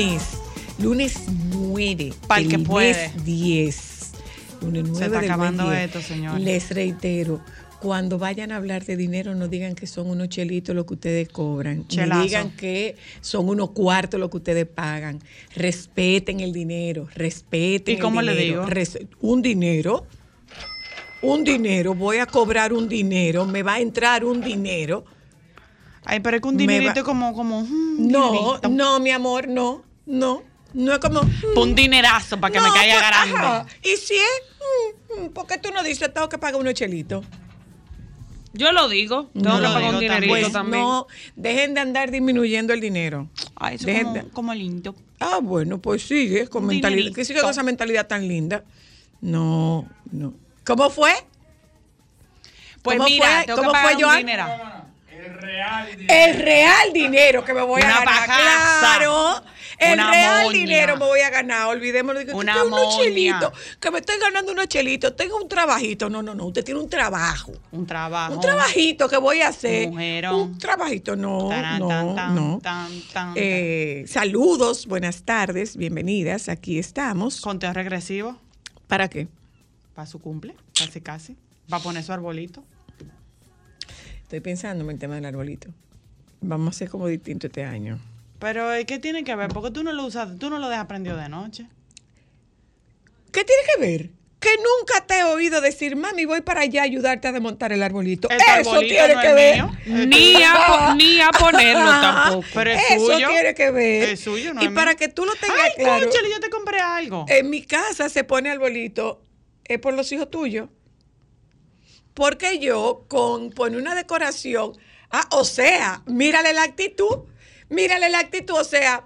Lunes, lunes 9. Pa'l que del puede. mes 10. Lunes 9 Se está acabando 10. esto, señores. Les reitero, cuando vayan a hablar de dinero, no digan que son unos chelitos lo que ustedes cobran. No digan que son unos cuartos lo que ustedes pagan. Respeten el dinero, respeten ¿Y cómo el le digo? Un dinero, un dinero, voy a cobrar un dinero, me va a entrar un dinero. Ay, pero es que un dinerito va- como, como un No, dinerito. no, mi amor, no, no. No es como. Pa' un dinerazo para que me caiga pues, grande. ajá. Y si es. mm, mm, ¿Por qué tú no dices, tengo que pagar unos chelitos? Yo lo digo. Tengo No que lo pagar un dinerito Pues también. no, dejen de andar disminuyendo el dinero. Ay, eso Dejen como, de- como lindo. Ah, bueno, pues sigue con Un mentalidad. ¿Qué sigue con esa mentalidad tan linda? No, no. ¿Cómo fue? Pues ¿Cómo mira, fue? tengo ¿Cómo que pagar fue, un Joan? dinero. El real dinero que me voy a ganar. pajaza. Claro. El Una real moña. dinero me voy a ganar. Olvidémonos de que, Una que unos moña. chelitos. Que me estoy ganando unos chelitos. Tengo un trabajito. No, no, no. Usted tiene un trabajo. Un trabajo. Un trabajito que voy a hacer. Mujerón. Un trabajito. No, Tarán, no, tan, tan, no. tan, tan, Eh, saludos, buenas tardes, bienvenidas. Aquí estamos. Conteo regresivo ¿Para qué? para su cumple, casi casi. Va a poner su arbolito. Estoy pensando en el tema del arbolito. Vamos a hacer como distinto este año. Pero ¿qué tiene que ver? Porque tú no lo usas, tú no lo dejas prendido de noche. ¿Qué tiene que ver? Que nunca te he oído decir, mami, voy para allá a ayudarte a desmontar el arbolito. El Eso arbolito tiene no que ver. Ni a, ni a ponerlo tampoco. Pero es Eso suyo. tiene que ver. Es suyo, no Y es para mío. que tú lo tengas Ay, claro, cónchale, yo te compré algo. en mi casa se pone arbolito es por los hijos tuyos. Porque yo con poner una decoración, ah, o sea, mírale la actitud, mírale la actitud, o sea,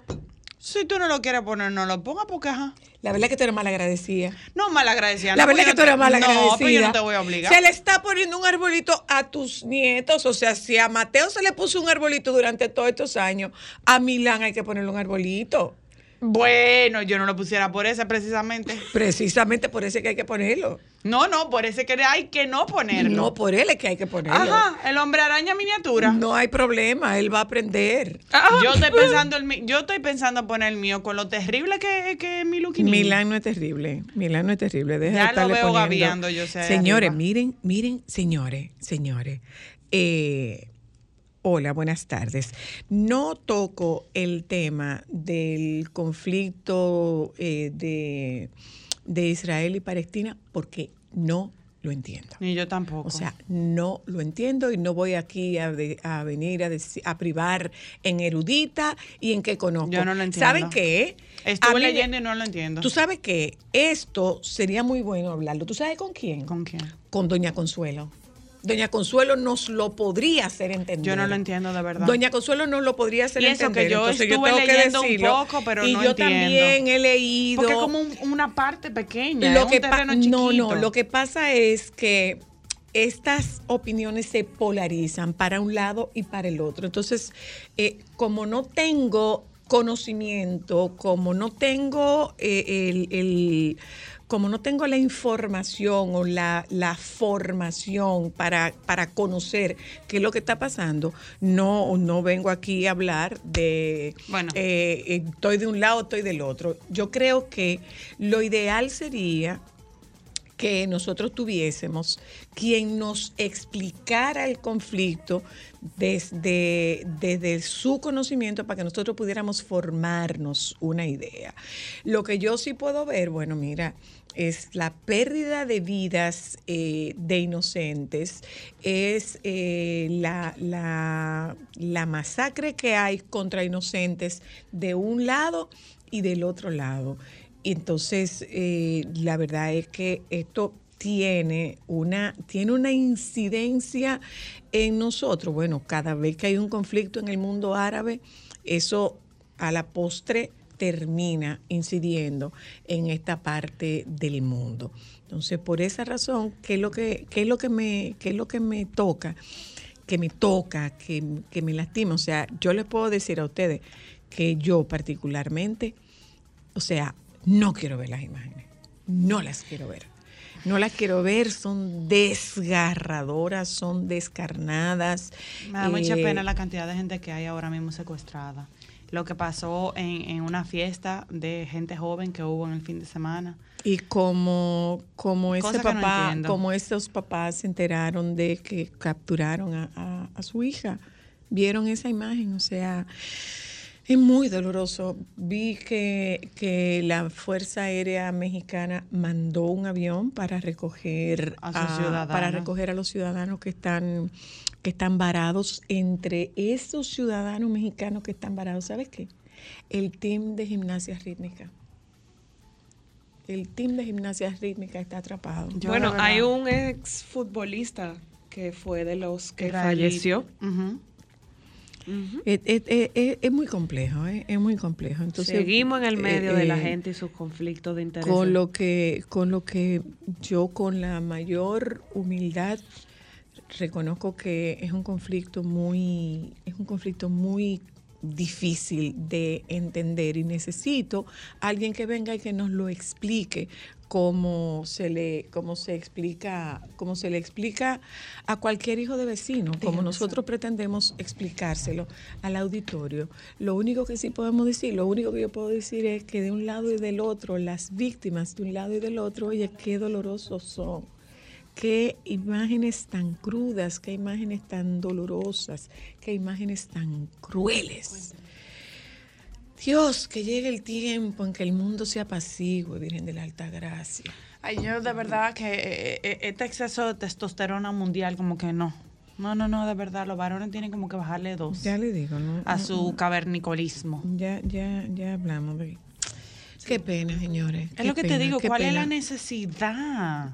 Si tú no lo quieres poner, no lo pongas porque ajá. la verdad es que tú eres mal agradecida. No, malagradecida. La no, verdad es porque que tú eres mal agradecida. No, pero yo no te voy a obligar. Se le está poniendo un arbolito a tus nietos. O sea, si a Mateo se le puso un arbolito durante todos estos años, a Milán hay que ponerle un arbolito. Bueno, yo no lo pusiera por ese precisamente. Precisamente por eso es que hay que ponerlo. No, no, por ese que hay que no ponerlo. No, por él es que hay que ponerlo. Ajá, el hombre araña miniatura. No hay problema, él va a aprender. Yo estoy pensando el yo estoy pensando poner el mío con lo terrible que, que es mi look Milán no es terrible. Milán no es terrible. Deja Ya de lo estarle veo poniendo. gaviando, yo sé, Señores, miren, miren, señores, señores. Eh, hola, buenas tardes. No toco el tema del conflicto eh, de, de Israel y Palestina porque no lo entiendo. Ni yo tampoco. O sea, no lo entiendo y no voy aquí a, de- a venir a, deci- a privar en erudita y en que conozco. Yo no lo entiendo. ¿Saben qué? Estuve leyendo y no lo entiendo. Tú sabes que esto sería muy bueno hablarlo. ¿Tú sabes con quién? ¿Con quién? Con Doña Consuelo. Doña Consuelo nos lo podría hacer entender. Yo no lo entiendo de verdad. Doña Consuelo nos lo podría hacer Y eso entender. que yo Entonces, estuve tengo que leyendo un decirlo. poco, pero y no yo entiendo. también he leído. Porque es como un- una parte pequeña, lo es que un terreno no, chiquito. no, lo que pasa es que estas opiniones se polarizan para un lado y para el otro. Entonces, eh, como no tengo conocimiento, como no tengo eh, el, el- como no tengo la información o la, la formación para, para conocer qué es lo que está pasando, no, no vengo aquí a hablar de Bueno. eh, eh, estoy de un lado, estoy del otro. Yo creo que lo ideal sería que nosotros tuviésemos quien nos explicara el conflicto desde, desde su conocimiento para que nosotros pudiéramos formarnos una idea. Lo que yo sí puedo ver, bueno, mira, es la pérdida de vidas eh, de inocentes, es eh, la, la- la masacre que hay contra inocentes de un lado y del otro lado. Entonces, eh, la verdad es que esto tiene una, tiene una incidencia en nosotros. Bueno, cada vez que hay un conflicto en el mundo árabe, eso a la postre termina incidiendo en esta parte del mundo. Entonces, por esa razón, ¿qué es lo que, qué es lo que, me, qué es lo que me toca? Que me toca, que, que me lastima. O sea, yo les puedo decir a ustedes que yo particularmente, o sea, no quiero ver las imágenes. No las quiero ver. No las quiero ver, son desgarradoras, son descarnadas. Me da mucha Eh, pena la cantidad de gente que hay ahora mismo secuestrada. Lo que pasó en, en una fiesta de gente joven que hubo en el fin de semana. Y como, como ese no papá, como esos papás se enteraron de que capturaron a, a- a su hija, vieron esa imagen, o sea, es muy doloroso. Vi que, que la Fuerza Aérea Mexicana mandó un avión para recoger A para recoger a los ciudadanos que están que están varados. Entre esos ciudadanos mexicanos que están varados, ¿sabes qué? El team de gimnasia rítmica. El team de gimnasia rítmica está atrapado. Yo, bueno, hay un ex futbolista que fue de los que falleció. Es, es- es- es- es muy complejo, ¿eh? es muy complejo. Entonces, Seguimos en el medio eh, de la eh, gente y sus conflictos de interés. Con lo que, con lo que yo con la mayor humildad reconozco que es un conflicto muy, es un conflicto muy difícil de entender y necesito alguien que venga y que nos lo explique como se le como se explica como se le explica a cualquier hijo de vecino como nosotros pretendemos explicárselo al auditorio. Lo único que sí podemos decir lo único que yo puedo decir es que de un lado y del otro las víctimas de un lado y del otro oye qué dolorosos son. Qué imágenes tan crudas, qué imágenes tan dolorosas, qué imágenes tan crueles. Dios, que llegue el tiempo en que el mundo sea apacigüe, Virgen de la Alta Gracia. Ay, yo de verdad que eh, eh, este exceso de testosterona mundial como que no. No, no, no, de verdad, los varones tienen como que bajarle dos Ya le digo, ¿no? a su cavernicolismo. Ya, ya, ya hablamos de... Qué pena, señores. Es lo que te digo, ¿cuál es la necesidad?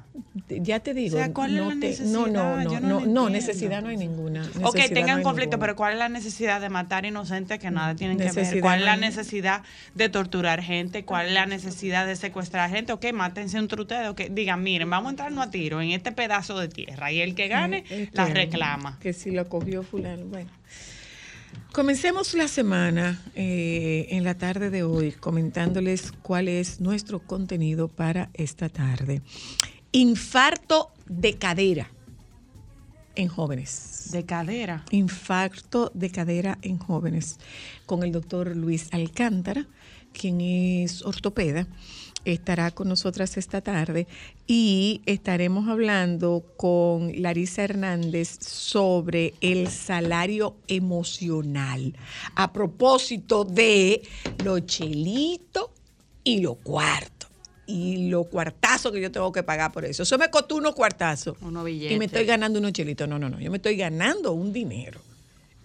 Ya te digo. O sea, ¿cuál es no la te- necesidad? No, no, no, no no, la no, entiendo. necesidad no hay ninguna. Ok, tengan no conflicto, ninguna. pero ¿cuál es la necesidad de matar inocentes que nada tienen que ver? ¿Cuál es la necesidad de torturar gente? ¿Cuál es la necesidad de secuestrar gente? Ok, mátense entre ustedes. Ok, digan, miren, vamos a entrarnos a tiro en este pedazo de tierra y el que gane la que- reclama. Que si lo cogió fulano. Bueno. Comencemos la semana eh, en la tarde de hoy comentándoles cuál es nuestro contenido para esta tarde. Infarto de cadera en jóvenes. De cadera. Infarto de cadera en jóvenes con el doctor Luis Alcántara, quien es ortopeda. Estará con nosotras esta tarde y estaremos hablando con Larisa Hernández sobre el salario emocional. A propósito de lo chelito y lo cuarto. Y lo cuartazo que yo tengo que pagar por eso. Eso me costó unos cuartazos. Unos Y me estoy ganando unos chelitos. No, no, no. Yo me estoy ganando un dinero.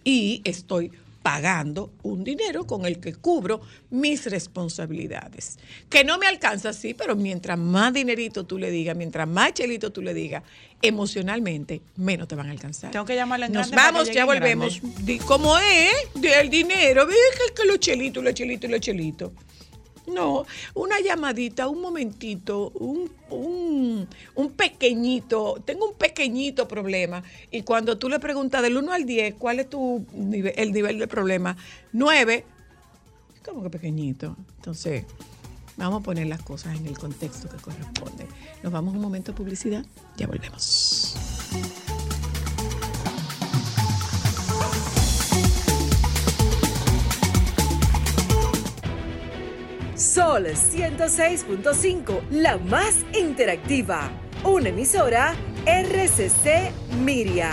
Y estoy pagando un dinero con el que cubro mis responsabilidades. Que no me alcanza, sí, pero mientras más dinerito tú le digas, mientras más chelito tú le digas, emocionalmente, menos te van a alcanzar. Tengo que llamarlo en Nos vamos, ya volvemos. ¿Cómo es? Del dinero. ¿Ves que, los chelitos, los chelitos y los chelitos? No, una llamadita, un momentito, un, un, un pequeñito, tengo un pequeñito problema. Y cuando tú le preguntas del 1 al 10, ¿cuál es tu nivel, el nivel del problema? 9, ¿cómo que pequeñito? Entonces, vamos a poner las cosas en el contexto que corresponde. Nos vamos a un momento de publicidad, ya volvemos. Sol 106.5, la más interactiva. una emisora RCC Miria.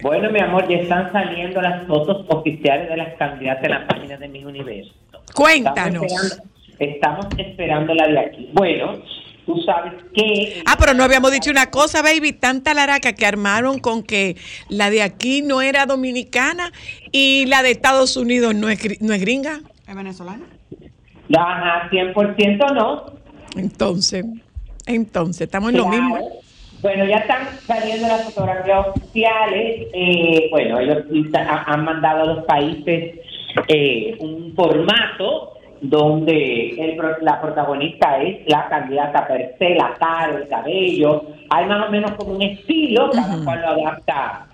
Bueno, mi amor, ya están saliendo las fotos oficiales de las candidatas en la página de Mi Universo. Cuéntanos. Estamos esperando, estamos esperando la de aquí. Bueno, tú sabes que... Ah, pero no habíamos dicho una cosa, baby, tanta laraca que armaron con que la de aquí no era dominicana y la de Estados Unidos no es, no es gringa. ¿Es venezolana? Ajá, 100% no. Entonces, entonces, estamos en lo mismo. Bueno, ya están saliendo las fotografías oficiales. Eh, bueno, ellos han mandado a los países eh, un formato donde el la protagonista es la candidata per se, la cara, el cabello. Hay más o menos como un estilo, cada cual lo adapta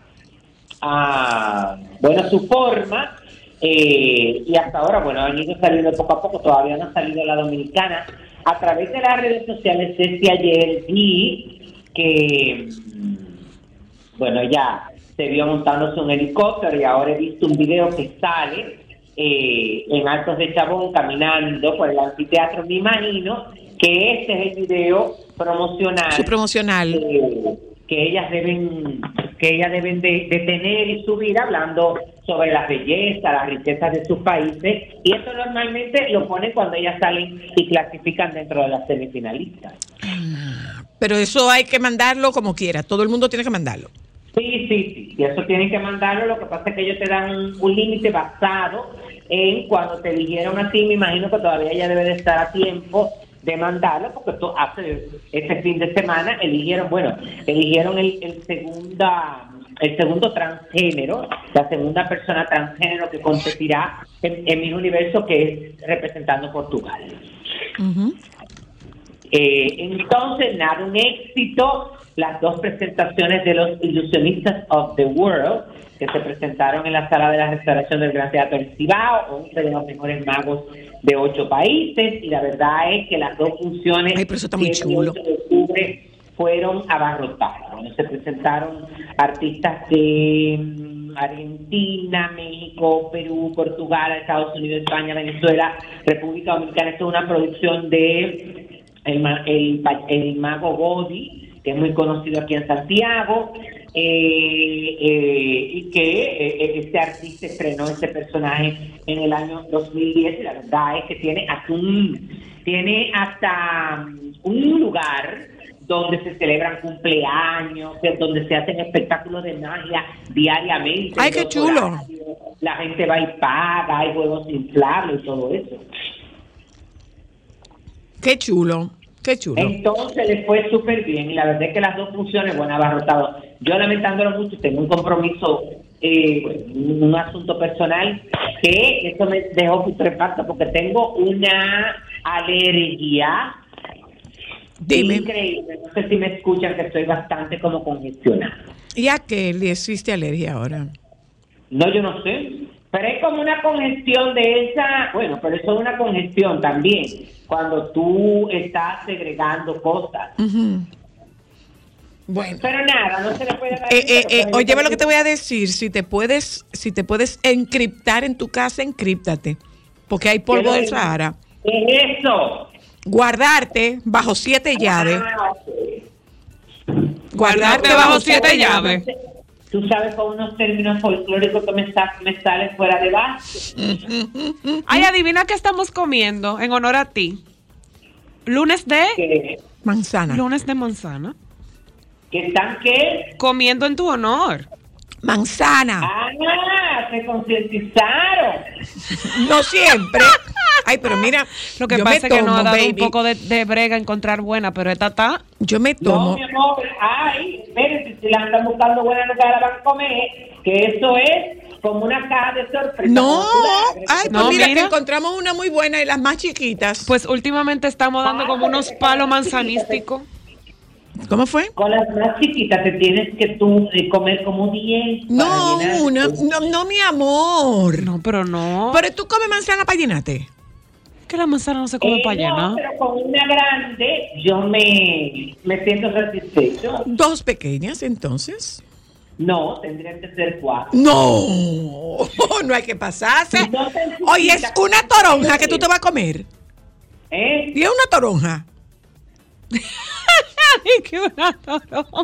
a, bueno, su forma. Eh, y hasta ahora, bueno, han ido saliendo poco a poco, todavía no ha salido la dominicana. A través de las redes sociales, desde ayer vi que, mm, bueno, ya se vio montándose un helicóptero y ahora he visto un video que sale eh, en Altos de Chabón caminando por el anfiteatro. Me imagino que este es el video promocional Su promocional. eh, que ellas deben que ellas deben de, de tener y subir hablando sobre la belleza, las riquezas de sus países y eso normalmente lo ponen cuando ellas salen y clasifican dentro de las semifinalistas. Pero eso hay que mandarlo como quiera. Todo el mundo tiene que mandarlo. Sí, sí, sí, y eso tienen que mandarlo, lo que pasa es que ellos te dan un, un límite basado en cuando te eligieron a ti, me imagino que todavía ella debe de estar a tiempo de mandarlo, porque esto hace este fin de semana eligieron, bueno, eligieron el, el segunda el segundo transgénero, la segunda persona transgénero que competirá en, en mi universo, que es representando Portugal. Eh, entonces, nada, un éxito. Las dos presentaciones de los Ilusionistas of the World, que se presentaron en la sala de la restauración del Gran Teatro del Cibao, 11 de los mejores magos de ocho países. Y la verdad es que las dos funciones, Ay, pero eso está muy 7 y chulo. 8 de octubre, fueron abarrotadas. Bueno, se presentaron artistas de mm, Argentina, México, Perú, Portugal, Estados Unidos, España, Venezuela, República Dominicana. Esto es una producción de el, el, el mago Godi, que es muy conocido aquí en Santiago, eh, eh, y que eh, este artista estrenó este personaje en el año 2010 y la verdad es que tiene hasta un, tiene hasta un lugar donde se celebran cumpleaños, donde se hacen espectáculos de magia diariamente. Ay, qué chulo. La gente va y paga, hay juegos inflables y todo eso. Qué chulo. Qué chulo. Entonces le fue súper bien y la verdad es que las dos funciones, bueno, abarrotado. Yo lamentándolo mucho, tengo un compromiso, eh, un asunto personal que eso me dejó putrefacto porque tengo una alergia Dime. increíble. No sé si me escuchan que estoy bastante como congestionada. ¿Y a qué le existe alergia ahora? No, yo no sé. Pero es como una congestión de esa, bueno, pero eso es una congestión también, cuando tú estás segregando cosas. Bueno. Pero nada, no se le puede dar. Eh, eh, eh, oye, ve lo que te voy a decir. Si te puedes, si te puedes encriptar en tu casa, encríptate. Porque hay polvo ¿Qué del? Sahara. ¿Qué es eso? Guardarte bajo siete llaves. Guardarte bajo siete llaves. Tú sabes con unos términos folclóricos que me, sa- me salen fuera de base. Ay, adivina qué estamos comiendo en honor a ti. Lunes de Manzana. lunes de manzana. que están que. Comiendo en tu honor. Manzana. Ah, se concientizaron. No siempre. Ay, pero mira, Lo que yo pasa es que nos ha dado un poco de, de brega encontrar buena, pero esta está. Yo me No, tomo. mi amor, ay, espérense, si la andan buscando buena, nunca la van a comer. Que eso es como una caja de sorpresa. No, ay, pues No, mira, mira. que encontramos una muy buena y las más chiquitas. Pues últimamente estamos dando como unos palos manzanísticos. ¿Cómo fue? Con las más chiquitas te tienes que tú eh, comer como 10. No, una, no, no, mi amor. No, pero no. Pero tú comes manzana para llenarte. que la manzana no se come Eh, para no, llenar. pero con una grande yo me, me siento satisfecho. Dos pequeñas, entonces. No, tendrían que ser cuatro. No, no hay que pasarse. No Oye, es una toronja que tú te vas a comer. ¿Eh? Y es una toronja.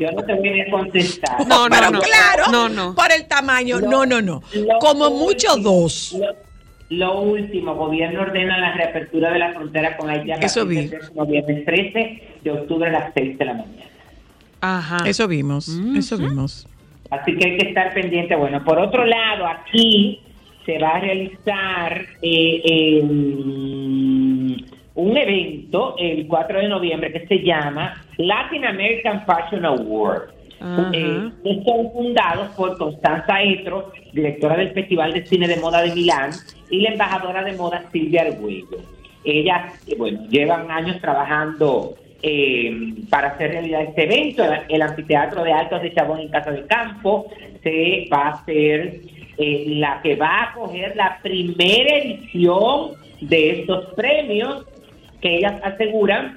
Yo no te voy a contestar. No, no, Pero no. claro, No, no. por el tamaño, no, no, no. Lo Como mucho dos. Lo, lo último, gobierno ordena la reapertura de la frontera con Haití Eso vi. próximo viernes 13 de octubre a las 6 de la mañana. Ajá. Eso vimos, eso vimos. Así que hay que estar pendiente. Bueno, por otro lado, aquí se va a realizar eh, eh, un evento el 4 de noviembre que se llama Latin American Fashion Award. Eh, son fundados por Constanza Etro, directora del Festival de Cine de Moda de Milán, y la embajadora de moda Silvia Arguello. Ellas, eh, bueno, llevan años trabajando eh, para hacer realidad este evento. El, el anfiteatro de Altos de Chabón en Casa de Campo se va a hacer eh, la que va a acoger la primera edición de estos premios que ellas aseguran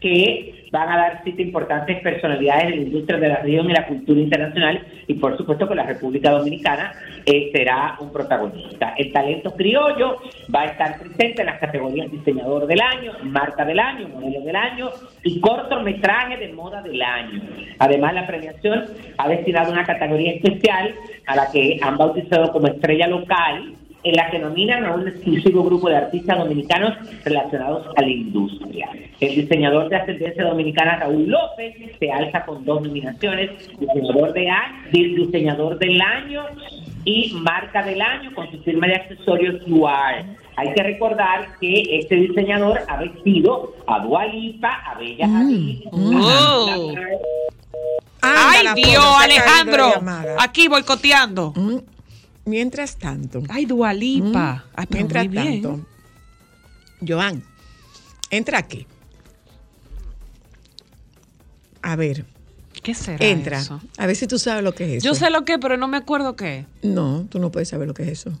que van a dar cita importantes personalidades de la industria de la región y la cultura internacional y por supuesto que la República Dominicana eh, será un protagonista. El talento criollo va a estar presente en las categorías diseñador del año, marca del año, modelo del año y cortometraje de moda del año. Además la premiación ha destinado una categoría especial a la que han bautizado como estrella local en la que nominan a un exclusivo grupo de artistas dominicanos relacionados a la industria. El diseñador de ascendencia dominicana Raúl López se alza con dos nominaciones, diseñador, de año, diseñador del año y marca del año con su firma de accesorios Duar. Hay que recordar que este diseñador ha vestido a Dua Lipa, a Bella Hadid, a Oh. Ay, Dios, Alejandro. Aquí boicoteando. Mm, Mientras tanto, Ay, Dualipa. mm, pero mientras tanto, Joan, entra aquí. A ver, ¿Qué será entra. eso? A ver si tú sabes lo que es eso. Yo sé lo que, pero no me acuerdo qué. No, tú no puedes saber lo que es eso.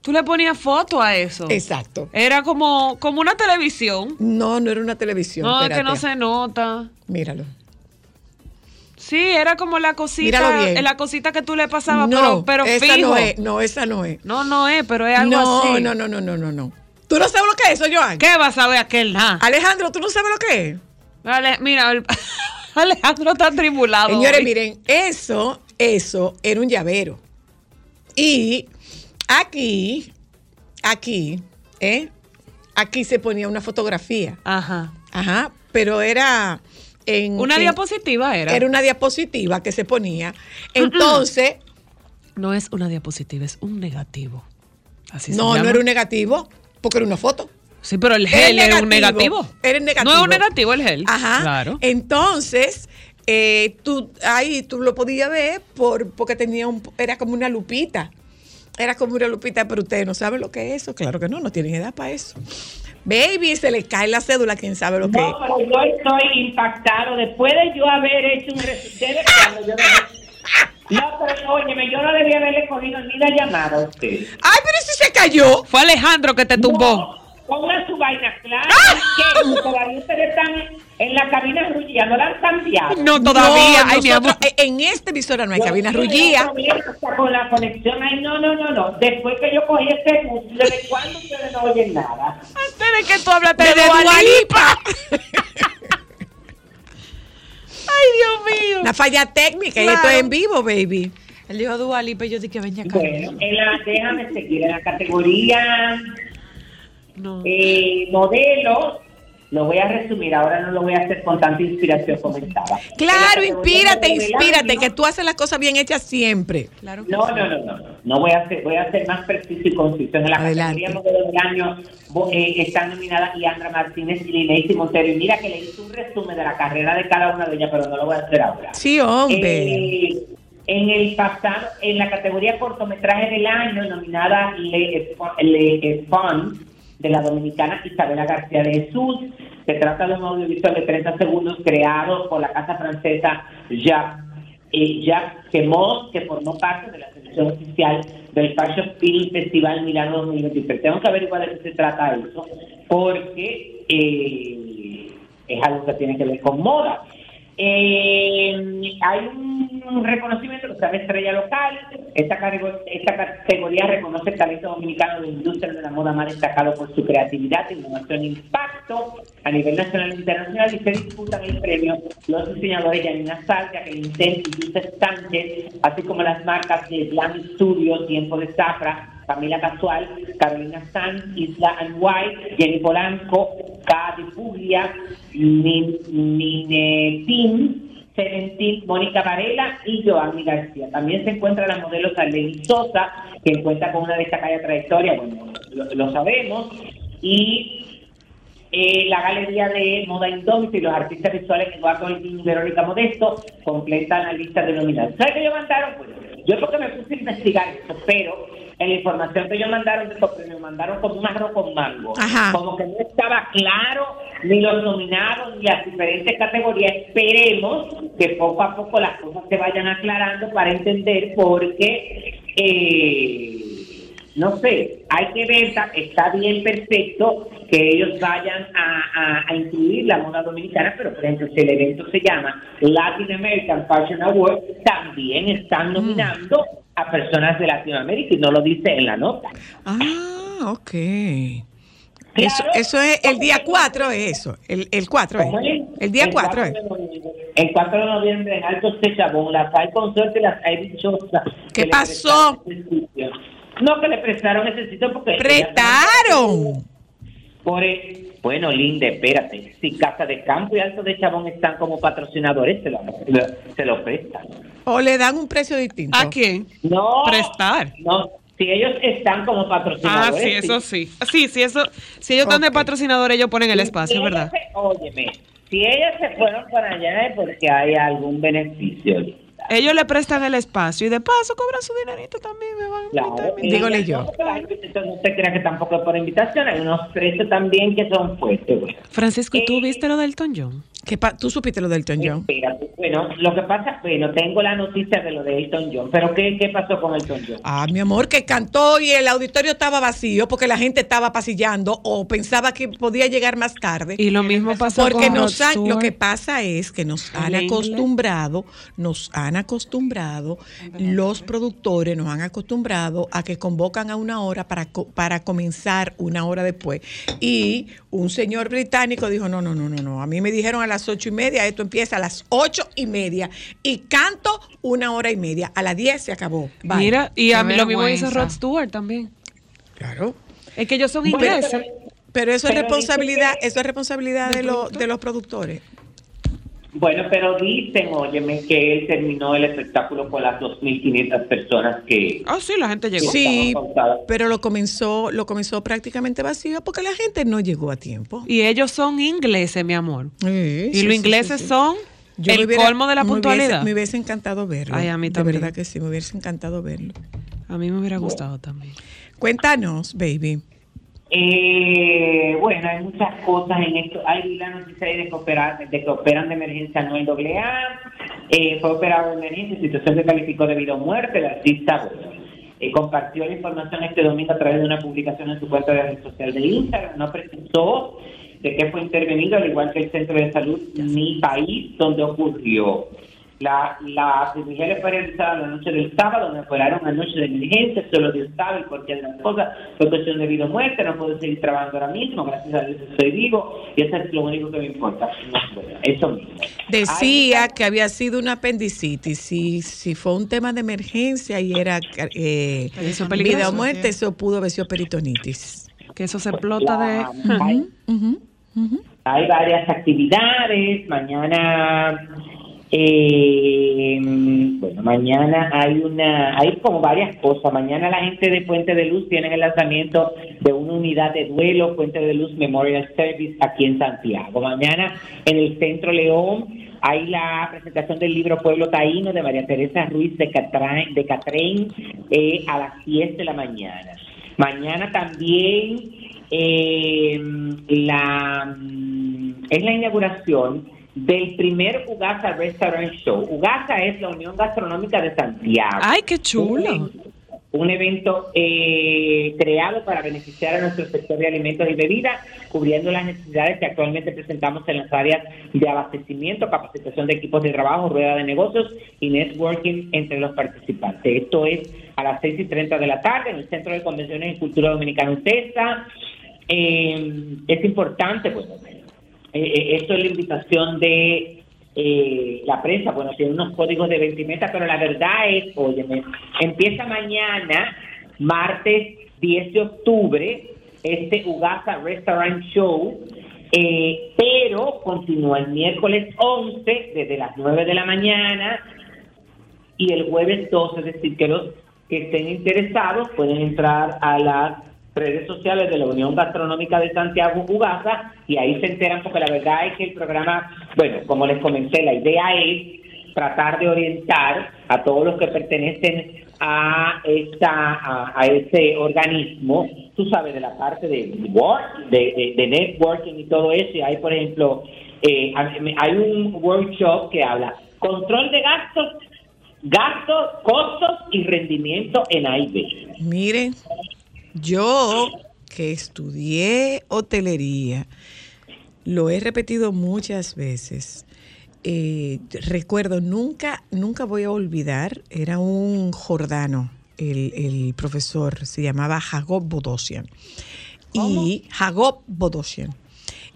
Tú le ponías foto a eso. Exacto. Era como, como una televisión. No, no era una televisión. No, es que no se nota. Míralo. Sí, era como la cosita, bien. la cosita que tú le pasabas, no, pero, pero esa fijo. no es. No, esa no es. No, no es, pero es algo no, así. no, no, no, no, no, no. ¿Tú no sabes lo que es eso, Joan? ¿Qué vas a ver aquel nada? Alejandro, ¿tú no sabes lo que es? Ale- mira, el- Alejandro está tribulado. Señores, hoy. miren, eso, eso era un llavero. Y aquí, aquí, ¿eh? Aquí se ponía una fotografía. Ajá. Ajá, pero era en... Una en- diapositiva era. Era una diapositiva que se ponía. Entonces, No es una diapositiva, es un negativo. Así se no, no era un negativo, porque era una foto. Sí, pero el gel era un negativo. Era el negativo. No es un negativo el gel. Ajá. Claro. Entonces, eh, tú ahí tú lo podías ver por, porque tenía un, era como una lupita. Era como una lupita, pero ustedes no saben lo que es eso. Claro que no, no tienen edad para eso. Baby, se le cae la cédula, quién sabe lo que es. No, pero yo estoy impactado. Después de yo haber hecho un resumen, cuando yo No, pero óyeme, yo no debía haberle cogido ni la llamada a usted. Ay, pero si se cayó. Fue Alejandro que te tumbó. No, pongan su vaina clara. que todavía ustedes están en la cabina rullía, no la han cambiado. No, todavía. No, Ay, mi amor. en esta emisora no hay cabina rullía. Con la conexión, ay, no, no, no, no. Después que yo cogí este bus, ¿desde cuándo ustedes no oyen nada? Antes de que tú hablaste de, De Dua Dua Lipa. Ay, Dios mío. Una falla técnica y esto es en vivo, baby. Él dijo Dua Lipa y yo dije, venga acá. Bueno, en la, déjame seguir en la categoría No. eh, modelos. Lo voy a resumir, ahora no lo voy a hacer con tanta inspiración como estaba. Claro, inspírate, inspírate, que tú haces las cosas bien hechas siempre. Claro No, no, no, no, no. No voy a ser, voy a ser más preciso y conciso. En la categoría modelo del año eh, están nominadas Iandra Martínez y Lineisi Montero. Y mira que le hice un resumen de la carrera de cada una de ellas, pero no lo voy a hacer ahora. Sí, hombre. Eh, en el pasado, en la categoría cortometraje del año, nominada Le, Le Fun, de la dominicana Isabela García de Jesús. Se trata de un audiovisual de 30 segundos creado por la casa francesa Jacques, eh, Jacques Quemot, que formó parte de la selección oficial del Fashion Film Festival Milano 2023. Tengo que averiguar de qué se trata eso, porque eh, es algo que tiene que ver con moda. Eh, hay un reconocimiento que se Estrella Local. Esta, esta categoría reconoce el talento dominicano de industria de la moda más destacado por su creatividad, innovación e impacto a nivel nacional e internacional y se disputan el premio los diseñadores Yanina Sal, Jacqueline Ten y Yusef Sánchez, así como las marcas de Glam Studio, Tiempo de Zafra, Camila Casual, Carolina Sanz, Isla White, Jenny Polanco, Katy Puglia, Minetin, Seventeen, Mónica Varela y Joanny García. También se encuentra la modelo Saleni Sosa, que cuenta con una destacada trayectoria, bueno, lo, sabemos, y eh, la galería de moda indómita y los artistas visuales Eduardo Holguín y Verónica Modesto completan la lista de nominados. ¿Sabes qué ellos mandaron? Pues, yo porque me puse a investigar eso, pero en la información que ellos mandaron de estos premios, mandaron con un arroz con mango. Ajá. Como que no estaba claro ni los nominados ni las diferentes categorías. Esperemos que poco a poco las cosas se vayan aclarando para entender por qué eh, no sé, hay que ver, está, bien perfecto que ellos vayan a, a- a incluir la moda dominicana, pero por ejemplo, si el evento se llama Latin American Fashion Award, también están nominando a personas de Latinoamérica y no lo dice en la nota. Ah, ok. Claro. Eso, eso es el día 4, es eso. El, el 4 ¿Cómo es. El día 4 es. El 4 de noviembre en Alto Sechabón, las hay consorte y las hay dichosas. ¿Qué pasó? No, que le prestaron ese sitio porque... ¡Prestaron! Por el- bueno, Linda, espérate. Si Casa de Campo y Alto de Chabón están como patrocinadores, se lo, se lo prestan. O le dan un precio distinto. ¿A quién? No. Prestar. No, si ellos están como Ah, patrocinadores. sí, eso sí. Sí, sí, eso. Si ellos están de patrocinadores, ellos ponen el Si espacio, ellos ¿verdad? se- óyeme, si ellos se fueron para allá es porque hay algún beneficio. Ellos le prestan el espacio y de paso cobran su dinerito también. Me van a Claro, invitar, y Dígole yo. no se crea que tampoco es por invitación, hay unos precios también que son fuertes. Bueno. Francisco, ¿y tú Eh, viste lo del Elton John? ¿Qué pa- ¿Tú supiste lo del Elton John? Espérate, Bueno, lo que pasa, bueno, tengo la noticia de lo de Elton John, pero ¿qué, qué pasó con Elton John? Ah, mi amor, que cantó y el auditorio estaba vacío porque la gente estaba pasillando o pensaba que podía llegar más tarde. Y lo mismo pasó Porque con nos han- lo que pasa es que nos han acostumbrado, nos han acostumbrado, los productores nos han acostumbrado a que convocan a una hora para, para comenzar una hora después. Y un señor británico dijo, no, no, no, no, no, a mí me dijeron a las ocho y media, esto empieza a las ocho y media y canto una hora y media. A las diez se acabó. Bye. Mira, y a mí lo mismo dice vergüenza. Rod Stewart también. Claro. Es que ellos son ingleses. pero- Pero eso es responsabilidad, eso es responsabilidad de, los de los productores. Bueno, pero dicen, óyeme, que él terminó el espectáculo con las 2.500 personas que... Ah, sí, la gente llegó. Sí, pero lo comenzó, lo comenzó prácticamente vacío porque la gente no llegó a tiempo. Y ellos son ingleses, mi amor. Sí, y sí, los ingleses sí, sí. son Yo el hubiera- colmo de la me hubiese- puntualidad. Me hubiese encantado verlo. Ay, a mí De también. verdad que sí, me hubiese encantado verlo. A mí me hubiera gustado también. Cuéntanos, baby. Eh, bueno, hay muchas cosas en esto. Hay la noticia de que, opera- de que operan de emergencia no el doble A. Eh, fue operado de emergencia, situación se calificó debido a muerte. El artista eh, compartió la información este domingo a través de una publicación en su cuenta de red social de Instagram. No precisó de qué fue intervenido, al igual que el centro de salud Mi País, donde ocurrió. La, la cirugía fue realizada la noche del sábado, me operaron anoche de emergencia, solo Dios sabe el porqué de las cosas, fue cuestión de vida o muerte, no puedo seguir trabajando ahora mismo, gracias a Dios estoy vivo y eso es lo único que me importa. Eso mismo. Decía que había sido una apendicitis. Si, si fue un tema de emergencia y era eh, vida o muerte, sí. eso pudo haber sido peritonitis. Que eso se explota de... ujú. hay varias actividades, mañana... eh, bueno, mañana hay una, hay como varias cosas. Mañana la gente de Puente de Luz tiene el lanzamiento de una unidad de duelo, Puente de Luz Memorial Service, aquí en Santiago. Mañana en el Centro León hay la presentación del libro Pueblo Taíno de María Teresa Ruiz de Catrain, de Catrén eh, a las 10 de la mañana. Mañana también eh, la, mm, es la inauguración del primer Ugasa Restaurant Show. Ugasa es la Unión Gastronómica de Santiago. Ay, qué chulo. Un- evento eh, creado para beneficiar a nuestro sector de alimentos y bebidas, cubriendo las necesidades que actualmente presentamos en las áreas de abastecimiento, capacitación de equipos de trabajo, rueda de negocios y networking entre los participantes. Esto es a las 6 y 30 de la tarde en el Centro de Convenciones y Cultura Dominicana UTESA. Eh, es importante, pues, eh, esto es la invitación de eh, la prensa, bueno, tiene unos códigos de vestimenta, pero la verdad es, óyeme, empieza mañana, martes 10 de octubre, este Ugasa Restaurant Show, eh, pero continúa el miércoles 11 desde las 9 de la mañana y el jueves 12, es decir, que los que estén interesados pueden entrar a las redes sociales de la Unión Gastronómica de Santiago Ugasa y ahí se enteran porque la verdad es que el programa, bueno, como les comenté, la idea es tratar de orientar a todos los que pertenecen a esta a, ese organismo, tú sabes, de la parte de, work, de, de- networking y todo eso, y hay, por ejemplo, eh, hay un workshop que habla control de gastos, gastos, costos y rendimiento en AIB. Miren, yo que estudié hotelería, lo he repetido muchas veces. Eh, recuerdo, nunca, nunca voy a olvidar, era un jordano, el, el profesor, se llamaba Jacob Bodosian. Y Jacob Bodosian.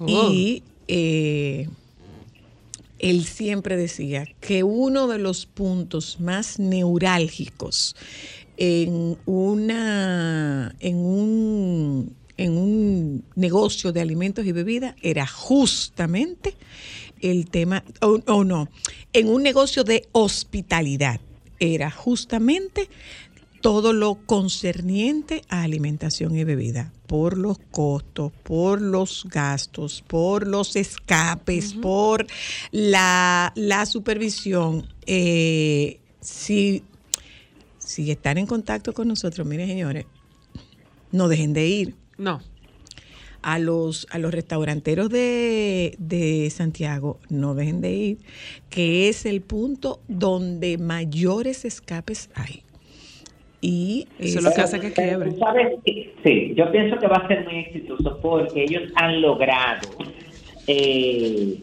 Y eh, él siempre decía que uno de los puntos más neurálgicos en una en un en un negocio de alimentos y bebidas era justamente el tema o no en un negocio de hospitalidad era justamente todo lo concerniente a alimentación y bebida, por los costos, por los gastos, por los escapes, por la, la supervisión. Eh, si, si están en contacto con nosotros, miren señores, no dejen de ir No. a los, a los restauranteros de, de Santiago, no dejen de ir, que es el punto donde mayores escapes hay. Y Eso es lo que hace que quiebre. sabes que- sí, yo pienso que va a ser muy exitoso porque ellos han logrado, eh,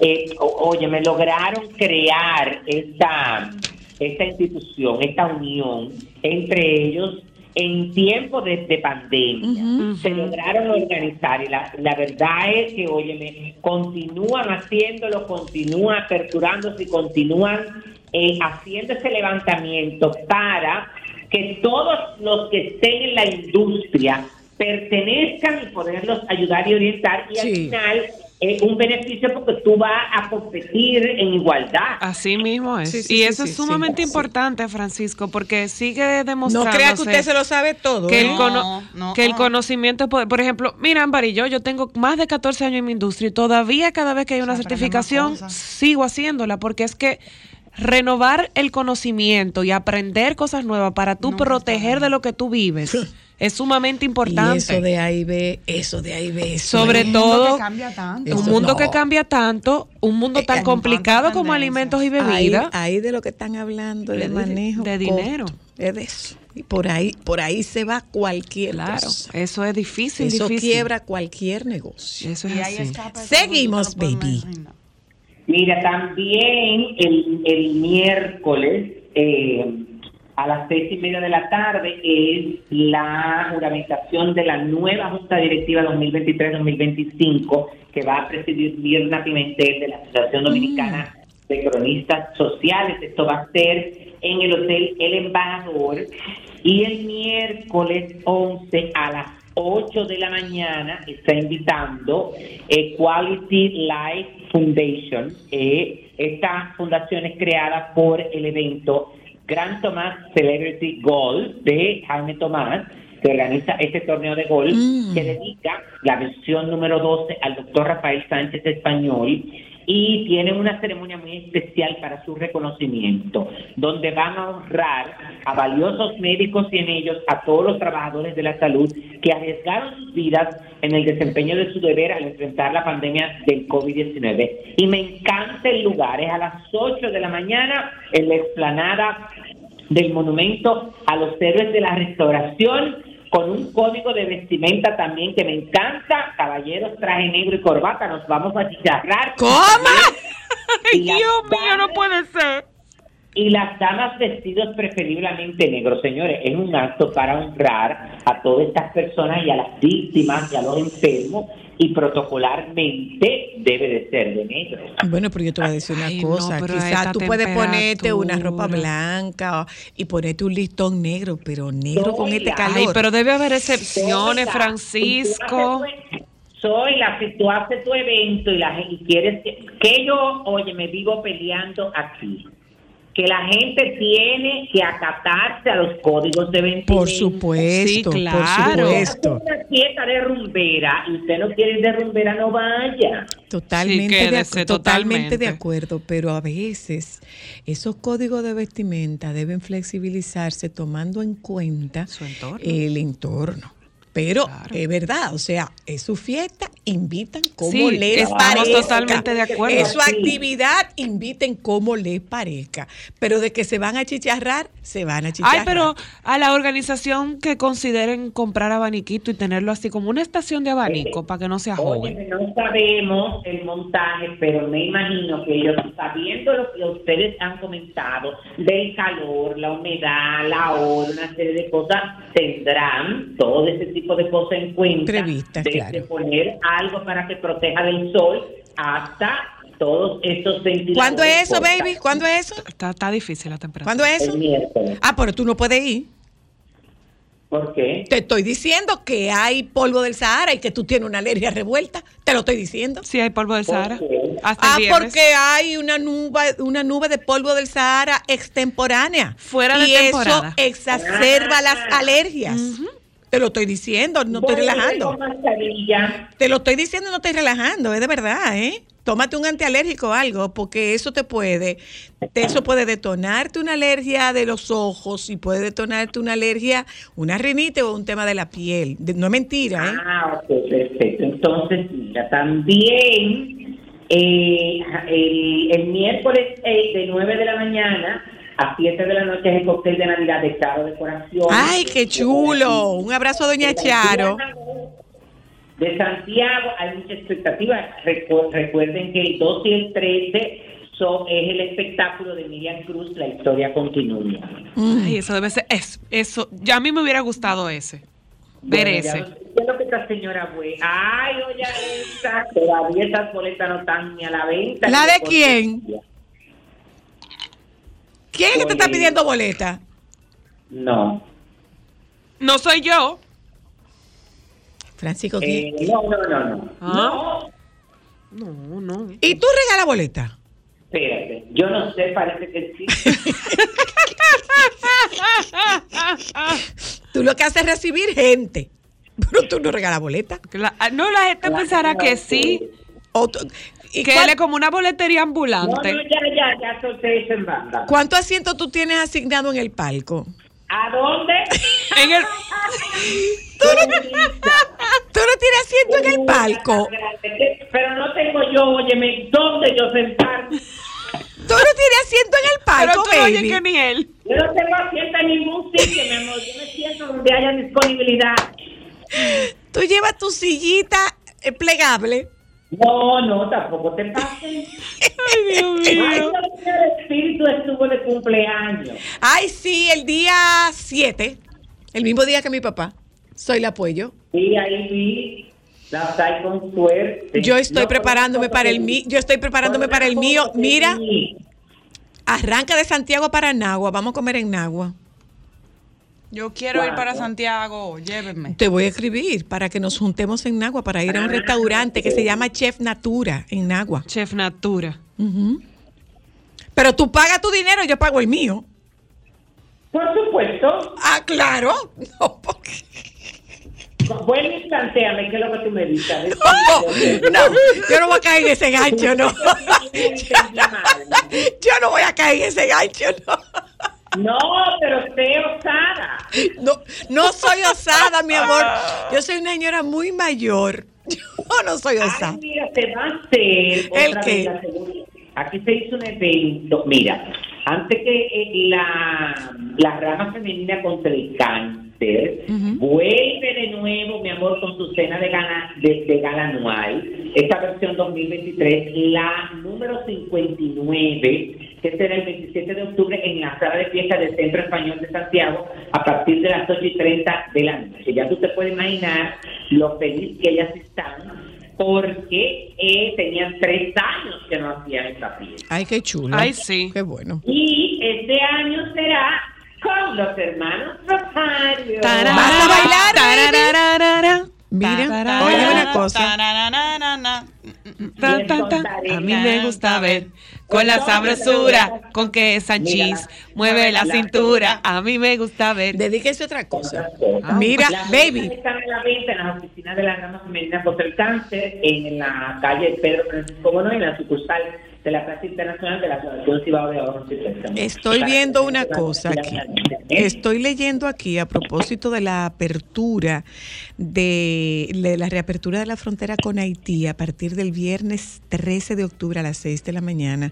eh, o- oye, me lograron crear esta, esta institución, esta unión entre ellos en tiempo de, de pandemia. Se lograron organizar y la, la verdad es que, óyeme, continúan haciéndolo, continúan aperturándose y continúan eh, haciendo ese levantamiento para que todos los que estén en la industria pertenezcan y poderlos ayudar y orientar. Y al final eh, un beneficio porque tú vas a competir en igualdad. Así mismo es. Sí, sí, y sí, eso sí, es sumamente sí, sí. importante, Francisco, porque sigue no demostrando crea que usted se lo sabe todo. que, ¿eh? el, No, cono- no, que el no. conocimiento es poder. Por ejemplo, mira, Ámbar y yo, yo tengo más de 14 años en mi industria y todavía cada vez que hay una certificación sigo haciéndola porque es que renovar el conocimiento y aprender cosas nuevas para tú proteger de lo que tú vives es sumamente importante. Y eso de A y B, eso de A y B. eso Sobre es- Un mundo todo, que cambia tanto. Eso un mundo no. que cambia tanto, un mundo tan Eh, complicado como alimentos y ahí, bebidas. ahí de lo que están hablando De- de manejo de dinero. Es de eso. Y por ahí, por ahí se va cualquier Claro, cosa. eso es difícil, Eso difícil. quiebra cualquier negocio. Eso es así. escapes Seguimos, baby. Mira, también el, el miércoles eh, a las seis y media de la tarde es la juramentación de la nueva Junta Directiva 2023-2025 que va a presidir Mirna Pimentel de la Asociación Dominicana de Cronistas Sociales. Esto va a ser en el Hotel El Embajador y el miércoles 11 a las 8 de la mañana está invitando eh, Quality Life Foundation. Eh, esta fundación es creada por el evento Gran Tomás Celebrity Golf de Jaime Tomás, que organiza este torneo de golf, Mm. que dedica la versión número 12 al doctor Rafael Sánchez Español y tiene una ceremonia muy especial para su reconocimiento, donde van a honrar a valiosos médicos y en ellos a todos los trabajadores de la salud que arriesgaron sus vidas en el desempeño de su deber al enfrentar la pandemia del COVID-19. Y me encanta el lugar, es a las 8 de la mañana en la explanada del monumento a los héroes de la restauración con un código de vestimenta también que me encanta. Caballeros, traje negro y corbata, nos vamos a chicharrar. ¿Cómo? Dios mío, no puede ser. Y las damas vestidos preferiblemente negros, señores, es un acto para honrar a todas estas personas y a las víctimas y a los enfermos y protocolarmente debe de ser de negro. Bueno, pero yo te voy a decir una Ay, cosa. Quizás tú puedes ponerte una ropa blanca y ponerte un listón negro, pero negro con este calor. Ay, pero debe haber excepciones, Francisco. Soy la si tú haces tu evento y la gente y quieres que, que yo, oye, me vivo peleando aquí. Que la gente tiene que acatarse a los códigos de vestimenta. Por supuesto, Sí, por claro. supuesto. Una fiesta de rumbera y usted no quiere ir de rumbera, no vaya. Totalmente, Sí, de, quédese acu- totalmente de totalmente. acuerdo, pero a veces esos códigos de vestimenta deben flexibilizarse tomando en cuenta Su entorno. el entorno. Pero Claro. es verdad, o sea, es su fiesta, invitan como Sí, les estamos parezca. totalmente de acuerdo. Es su Sí. actividad, inviten como les parezca. Pero de que se van a chicharrar, se van a chicharrar. Ay, pero a la organización que consideren comprar abaniquito y tenerlo así como una estación de abanico para que no sea Oye, joven. no sabemos el montaje, pero me imagino que ellos, sabiendo lo que ustedes han comentado del calor, la humedad, la hora, una serie de cosas, tendrán todo ese tipo de cosas en cuenta. Previstas, desde claro. poner algo para que proteja del sol hasta todos estos ventiladores. ¿Cuándo es eso, baby? ¿Cuándo es eso? Está, está difícil la temperatura. ¿Cuándo es El eso? miércoles. Ah, pero tú no puedes ir. ¿Por qué? Te estoy diciendo que hay polvo del Sahara y que tú tienes una alergia revuelta. Te lo estoy diciendo. Sí, hay polvo del Sahara. ¿Por qué? Hasta el Ah, viernes. porque hay una nube, una nube de polvo del Sahara extemporánea. Fuera de y temporada. eso exacerba las alergias. Te lo estoy diciendo, no estoy relajando. Te lo estoy diciendo, no estoy relajando, es de verdad, ¿eh? Tómate un antialérgico o algo, porque eso te puede, eso puede detonarte una alergia de los ojos y puede detonarte una alergia, una rinite o un tema de la piel. No es mentira, ¿eh? Ah, ok, perfecto. Entonces, mira, también eh, el, el miércoles eh, de 9 de la mañana a 7 de la noche es el cóctel de Navidad de Caro Decoración. Ay, qué chulo. Un abrazo a Doña Charo. De Santiago hay mucha expectativa. Recu- recuerden que el 12 y el 13 son, es el espectáculo de Miriam Cruz, La Historia Continúa. Ay, eso debe ser. es- eso. Ya a mí me hubiera gustado ese. Ver Bueno, ya ese. lo- ¿Qué es lo que esta señora fue? Ay, oye, esa, todavía esas boletas no están ni a la venta. ¿La de quién? ¿Quién es que te está pidiendo boleta? No. No soy yo. Francisco, Eh, no, no, no, no. Ah. No, No, no. ¿y tú regalas boleta? espérate. Yo no sé, parece que sí. Tú lo que haces es recibir gente, pero tú no regalas boleta. La- ah, no, la gente pensará que sí. O tú- ¿y Que cuál- él es como una boletería No, ambulante. no, ya, ya, ya solté eso en banda. ¿Cuánto asiento tú tienes asignado en el palco? ¿A dónde? En el, ¿Tú no tienes asiento en el palco? Pero no tengo yo, óyeme, ¿dónde yo sentar? ¿Tú no tienes asiento en el pero palco, tú no oyes baby? que ni él. Yo no tengo asiento en ningún sitio, mi amor. Yo me siento donde haya disponibilidad. Tú llevas tu sillita eh, plegable. No, no, tampoco te pases. Ay, Dios mío. el espíritu estuvo de cumpleaños. Ay, sí, el día 7, el mismo día que mi papá. Soy la apoyo. Sí, ahí vi. La con suerte. Yo estoy No, preparándome para el mío. Yo estoy preparándome para el mío. Mira, arranca de Santiago para Nagua. Vamos a comer en Nagua. Yo quiero ir para. Santiago, llévenme. Te voy a escribir para que nos juntemos en Nagua para ir a un restaurante que se llama Chef Natura en Nagua. Chef Natura. Pero tú pagas tu dinero, yo pago el mío. Por supuesto. Ah, claro. No, porque- y planteame qué es lo que tú me dices. No, no, yo no voy a caer en ese gancho, no. Yo no voy a caer en ese gancho, no. No, pero sé osada. No, no soy osada, mi amor. Yo soy una señora muy mayor. Yo no soy Ay, osada. mira, se va a hacer ¿El otra qué? vez la Aquí se hizo un evento. Mira, antes que eh, la, la rama femenina contra el cáncer vuelve de nuevo, mi amor, con su cena de gala, de, de gala anual, esta versión 2023, la número 59, que será el 27 de octubre en la sala de fiesta del Centro Español de Santiago a partir de las 8 y 30 de la noche. Ya tú te puedes imaginar lo feliz que ellas están porque eh, tenían tres años que no hacían esta fiesta. Ay, qué chulo. Ay, sí. Qué bueno. Y este año será con los hermanos Rosario. Tarara, ¿Vas a bailar, baby? tararara, Mira, tarara, oye una cosa. A mí me gusta ver con la sabrosura con que Sanchis mueve la cintura. A mí me gusta ver. Dedíquese a otra cosa. Ah, Mira, Las baby. Están en la venta en las oficinas de la rama femenina contra el cáncer en la calle Pedro Francisco Bono en la sucursal de la Plaza Internacional de la Asociación Cibao de Ahorros y Préstamos. Estoy viendo una cosa aquí. ¿eh? Estoy leyendo aquí a propósito de la apertura de, de la reapertura de la frontera con Haití a partir del viernes 13 de octubre a las 6 de la mañana.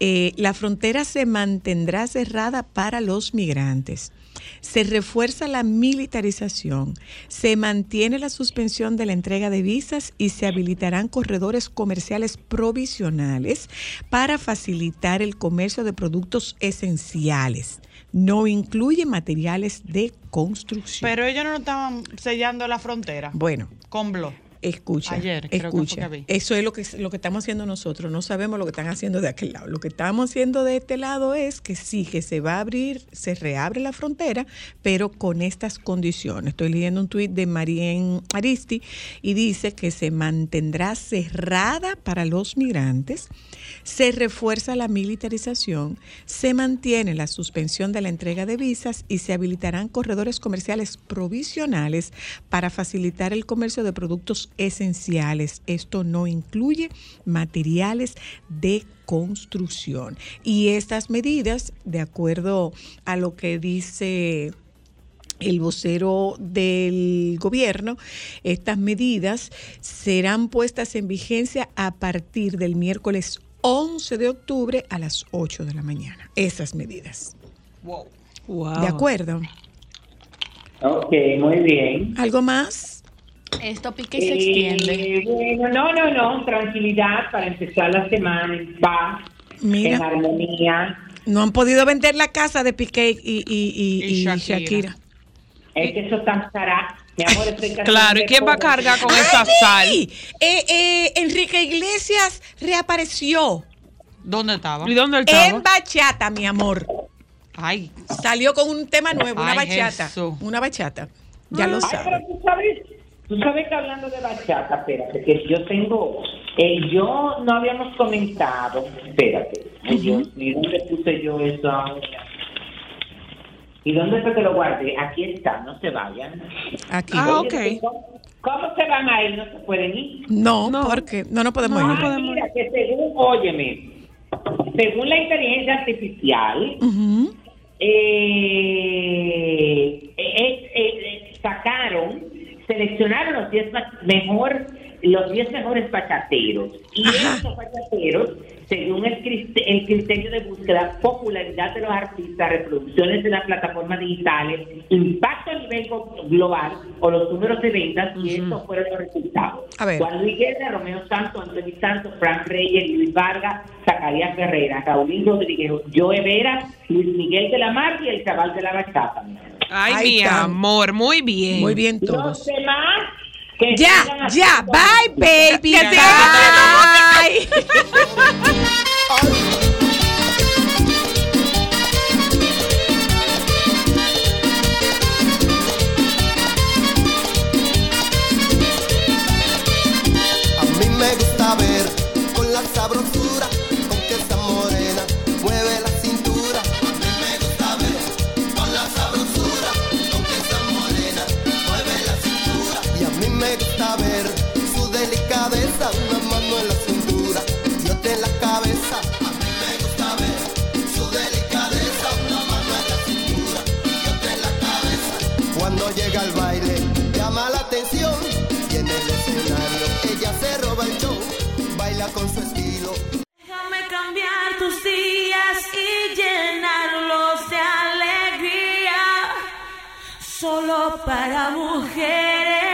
Eh, la frontera se mantendrá cerrada para los migrantes. Se refuerza la militarización, se mantiene la suspensión de la entrega de visas y se habilitarán corredores comerciales provisionales para facilitar el comercio de productos esenciales. No incluye materiales de construcción. Pero ellos no estaban sellando la frontera bueno, con. Escucha, Ayer, creo que escucha. que vi. Eso es lo que, lo que estamos haciendo nosotros. No sabemos lo que están haciendo de aquel lado. Lo que estamos haciendo de este lado es que sí, que se va a abrir, se reabre la frontera, pero con estas condiciones. Estoy leyendo un tuit de Marien Aristi y dice que se mantendrá cerrada para los migrantes, se refuerza la militarización, se mantiene la suspensión de la entrega de visas y se habilitarán corredores comerciales provisionales para facilitar el comercio de productos esenciales. Esto no incluye materiales de construcción. Y estas medidas, de acuerdo a lo que dice el vocero del gobierno, estas medidas serán puestas en vigencia a partir del miércoles 11 de octubre a las 8 de la mañana. Esas medidas. Wow. Wow. ¿De acuerdo? Ok, muy bien. ¿Algo más? Esto pique y se extiende. Eh, bueno, no, no, no, tranquilidad para empezar la semana en paz, en Mira, armonía. no han podido vender la casa de Piqué y, y- y- Y y Shakira. Shakira. Es que eso estará. Mi amor, estoy Claro, ¿y quién va a cargar con esa sal? Eh, eh, Enrique Iglesias reapareció ¿Dónde estaba? ¿Y dónde estaba? en bachata, mi amor. Ay, Salió con un tema nuevo, una Ay, bachata. Jesús. Una bachata. Ya lo Ay, pero sabes. tú sabes, tú sabes que hablando de bachata, espérate, que yo tengo, eh, yo no habíamos comentado, espérate, ay Dios mío, ¿dónde puse yo eso ahora? ¿Y dónde fue que lo guardé? Aquí está, no se vayan. Aquí. Ah, Oye, ok. ¿cómo, cómo se van a ir? No se pueden ir. No, No. porque no nos podemos No, ir. no Ay, mira, que según, óyeme, según la inteligencia artificial, eh, eh, eh, eh, sacaron, seleccionaron los 10 ma- mejor, los 10 mejores bachateros. Y estos bachateros, según el, criterio de búsqueda, popularidad de los artistas, reproducciones en las plataformas digitales, impacto a nivel global o los números de ventas, y estos fueron los resultados. Juan Luis Guerra, Romeo Santos, Antonio Santos, Frank Reyes, Luis Vargas, Zacarías Ferreira, Raulín Rodríguez, Joe Vera, Luis Miguel de la Mar y el chaval de la bachata. Ay, Ahí mi están. amor, muy bien. Muy bien Los todos. demás que Ya, ya, bye baby, Que bye. A mí me gusta ver con la sabrosura su delicadeza, una mano en la cintura y otra en la cabeza. A mí me gusta ver su delicadeza, una mano en la cintura y otra en la cabeza. Cuando llega al baile, llama la atención y en el escenario ella se roba el show, baila con su estilo. Déjame cambiar tus días y llenarlos de alegría, solo para mujeres.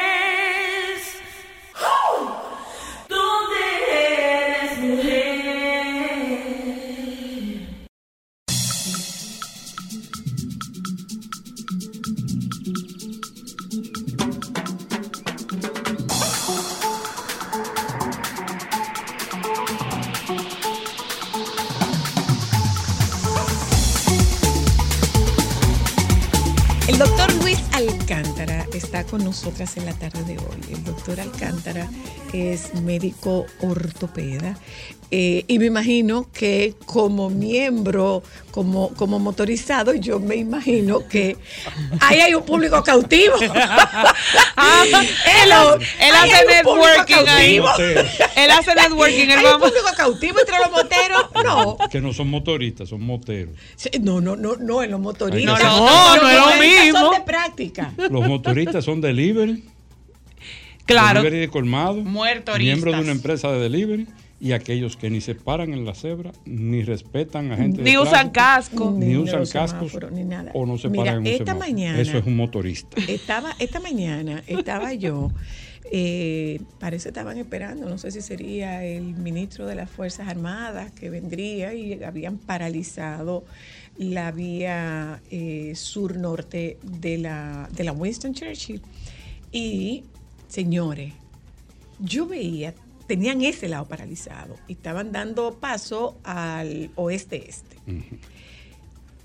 Nosotras en la tarde de hoy. El doctor Alcántara es médico ortopeda eh, y me imagino que como miembro, como, como motorizado, yo me imagino que ahí hay un público cautivo. Él, hace- él networking ahí. Él hace networking. Él Hay un vamos. público cautivo entre los moteros. No, Que no son motoristas, son moteros. Sí, no, no, no, no, en los motoristas. No, no, Los no es lo mismo. Son de práctica. Los motoristas son delivery, Claro. delivery de colmado, Muertoristas. miembros de una empresa de delivery y aquellos que ni se paran en la cebra, ni respetan a gente de Ni usan tránsito, casco. ni Ni usan cascos ni nada. o no se Mira, paran en un esta semáforo. mañana- Eso es un motorista. Estaba, esta mañana estaba yo, eh, parece estaban esperando, no sé si sería el ministro de las Fuerzas Armadas que vendría y habían paralizado la vía eh, sur-norte de la, de la Winston Churchill. Y, señores, yo veía, tenían ese lado paralizado y estaban dando paso al oeste-este.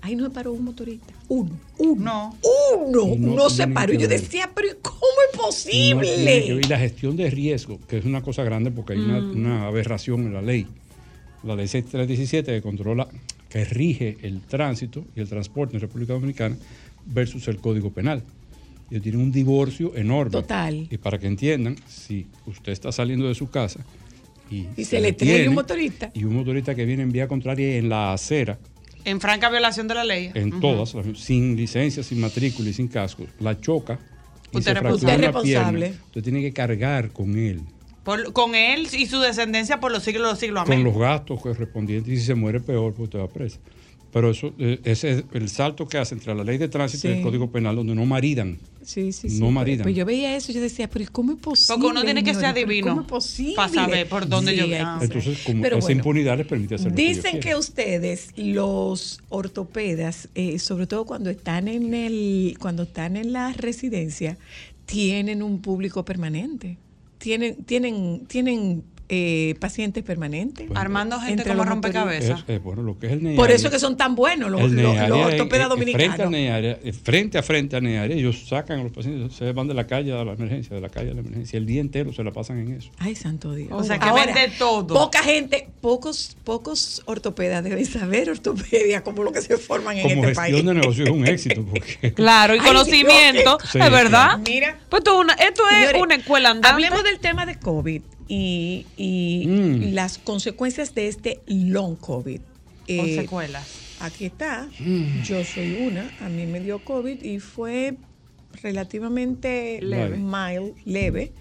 Ahí no se paró un motorista. Uno, uno. Uno. No No, se paró. Y yo decía, pero ¿cómo es posible? Y la gestión de riesgo, que es una cosa grande porque hay una, Mm. una aberración en la ley. La ley 6317 que controla, que rige el tránsito y el transporte en República Dominicana versus el Código Penal. Ellos tienen un divorcio enorme. Total. Y para que entiendan, si usted está saliendo de su casa y, Y se le trae un motorista. Y un motorista que viene en vía contraria en la acera, En franca violación de la ley. en todas, sin licencia, sin matrícula y sin casco, la choca y Usted se es responsable. Usted es pierna, responsable. usted tiene que cargar con él, Por- con él y su descendencia por los siglos de los siglos. Amén. con los gastos correspondientes y si se muere peor, pues usted va preso. Pero eso, eh, ese es el salto que hace entre la ley de tránsito y el Código Penal, donde no maridan. Sí, sí, sí. No maridan. Pues yo veía eso y yo decía, pero ¿y ¿cómo es posible? Porque uno tiene que ser adivino ¿Cómo es posible? para saber por dónde yo- ah. Entonces, como Pero esa bueno, impunidad les permite hacer lo que ellos Dicen que ustedes, los ortopedas, eh, sobre todo cuando están en el, cuando están en la residencia, tienen un público permanente. Tienen, tienen, tienen eh, pacientes permanentes. Armando gente Entre como los rompecabezas. Es- es, bueno, lo que es el Por eso que son tan buenos los, eh, ortopedas eh, Frente, dominicanos. NEARIA, eh, frente a frente a NEARIA, ellos sacan a los pacientes, se van de la calle a la emergencia, de la calle a la emergencia. El día entero se la pasan en eso. Ay, santo Dios. O sea, que ven de todo. Poca gente, pocos, pocos ortopedas deben saber ortopedia como lo que se forman en Como este gestión país. de negocio es un éxito. Porque Claro, y Ay, conocimiento. Sí, es verdad. Mira. Pues esto, es una- esto es Señores, una escuela andante. Hablemos del tema de COVID y, y Mm. las consecuencias de este long COVID. Con Eh, secuelas. Aquí está. Yo soy una. A mí me dio COVID y fue relativamente Leve. mild, leve.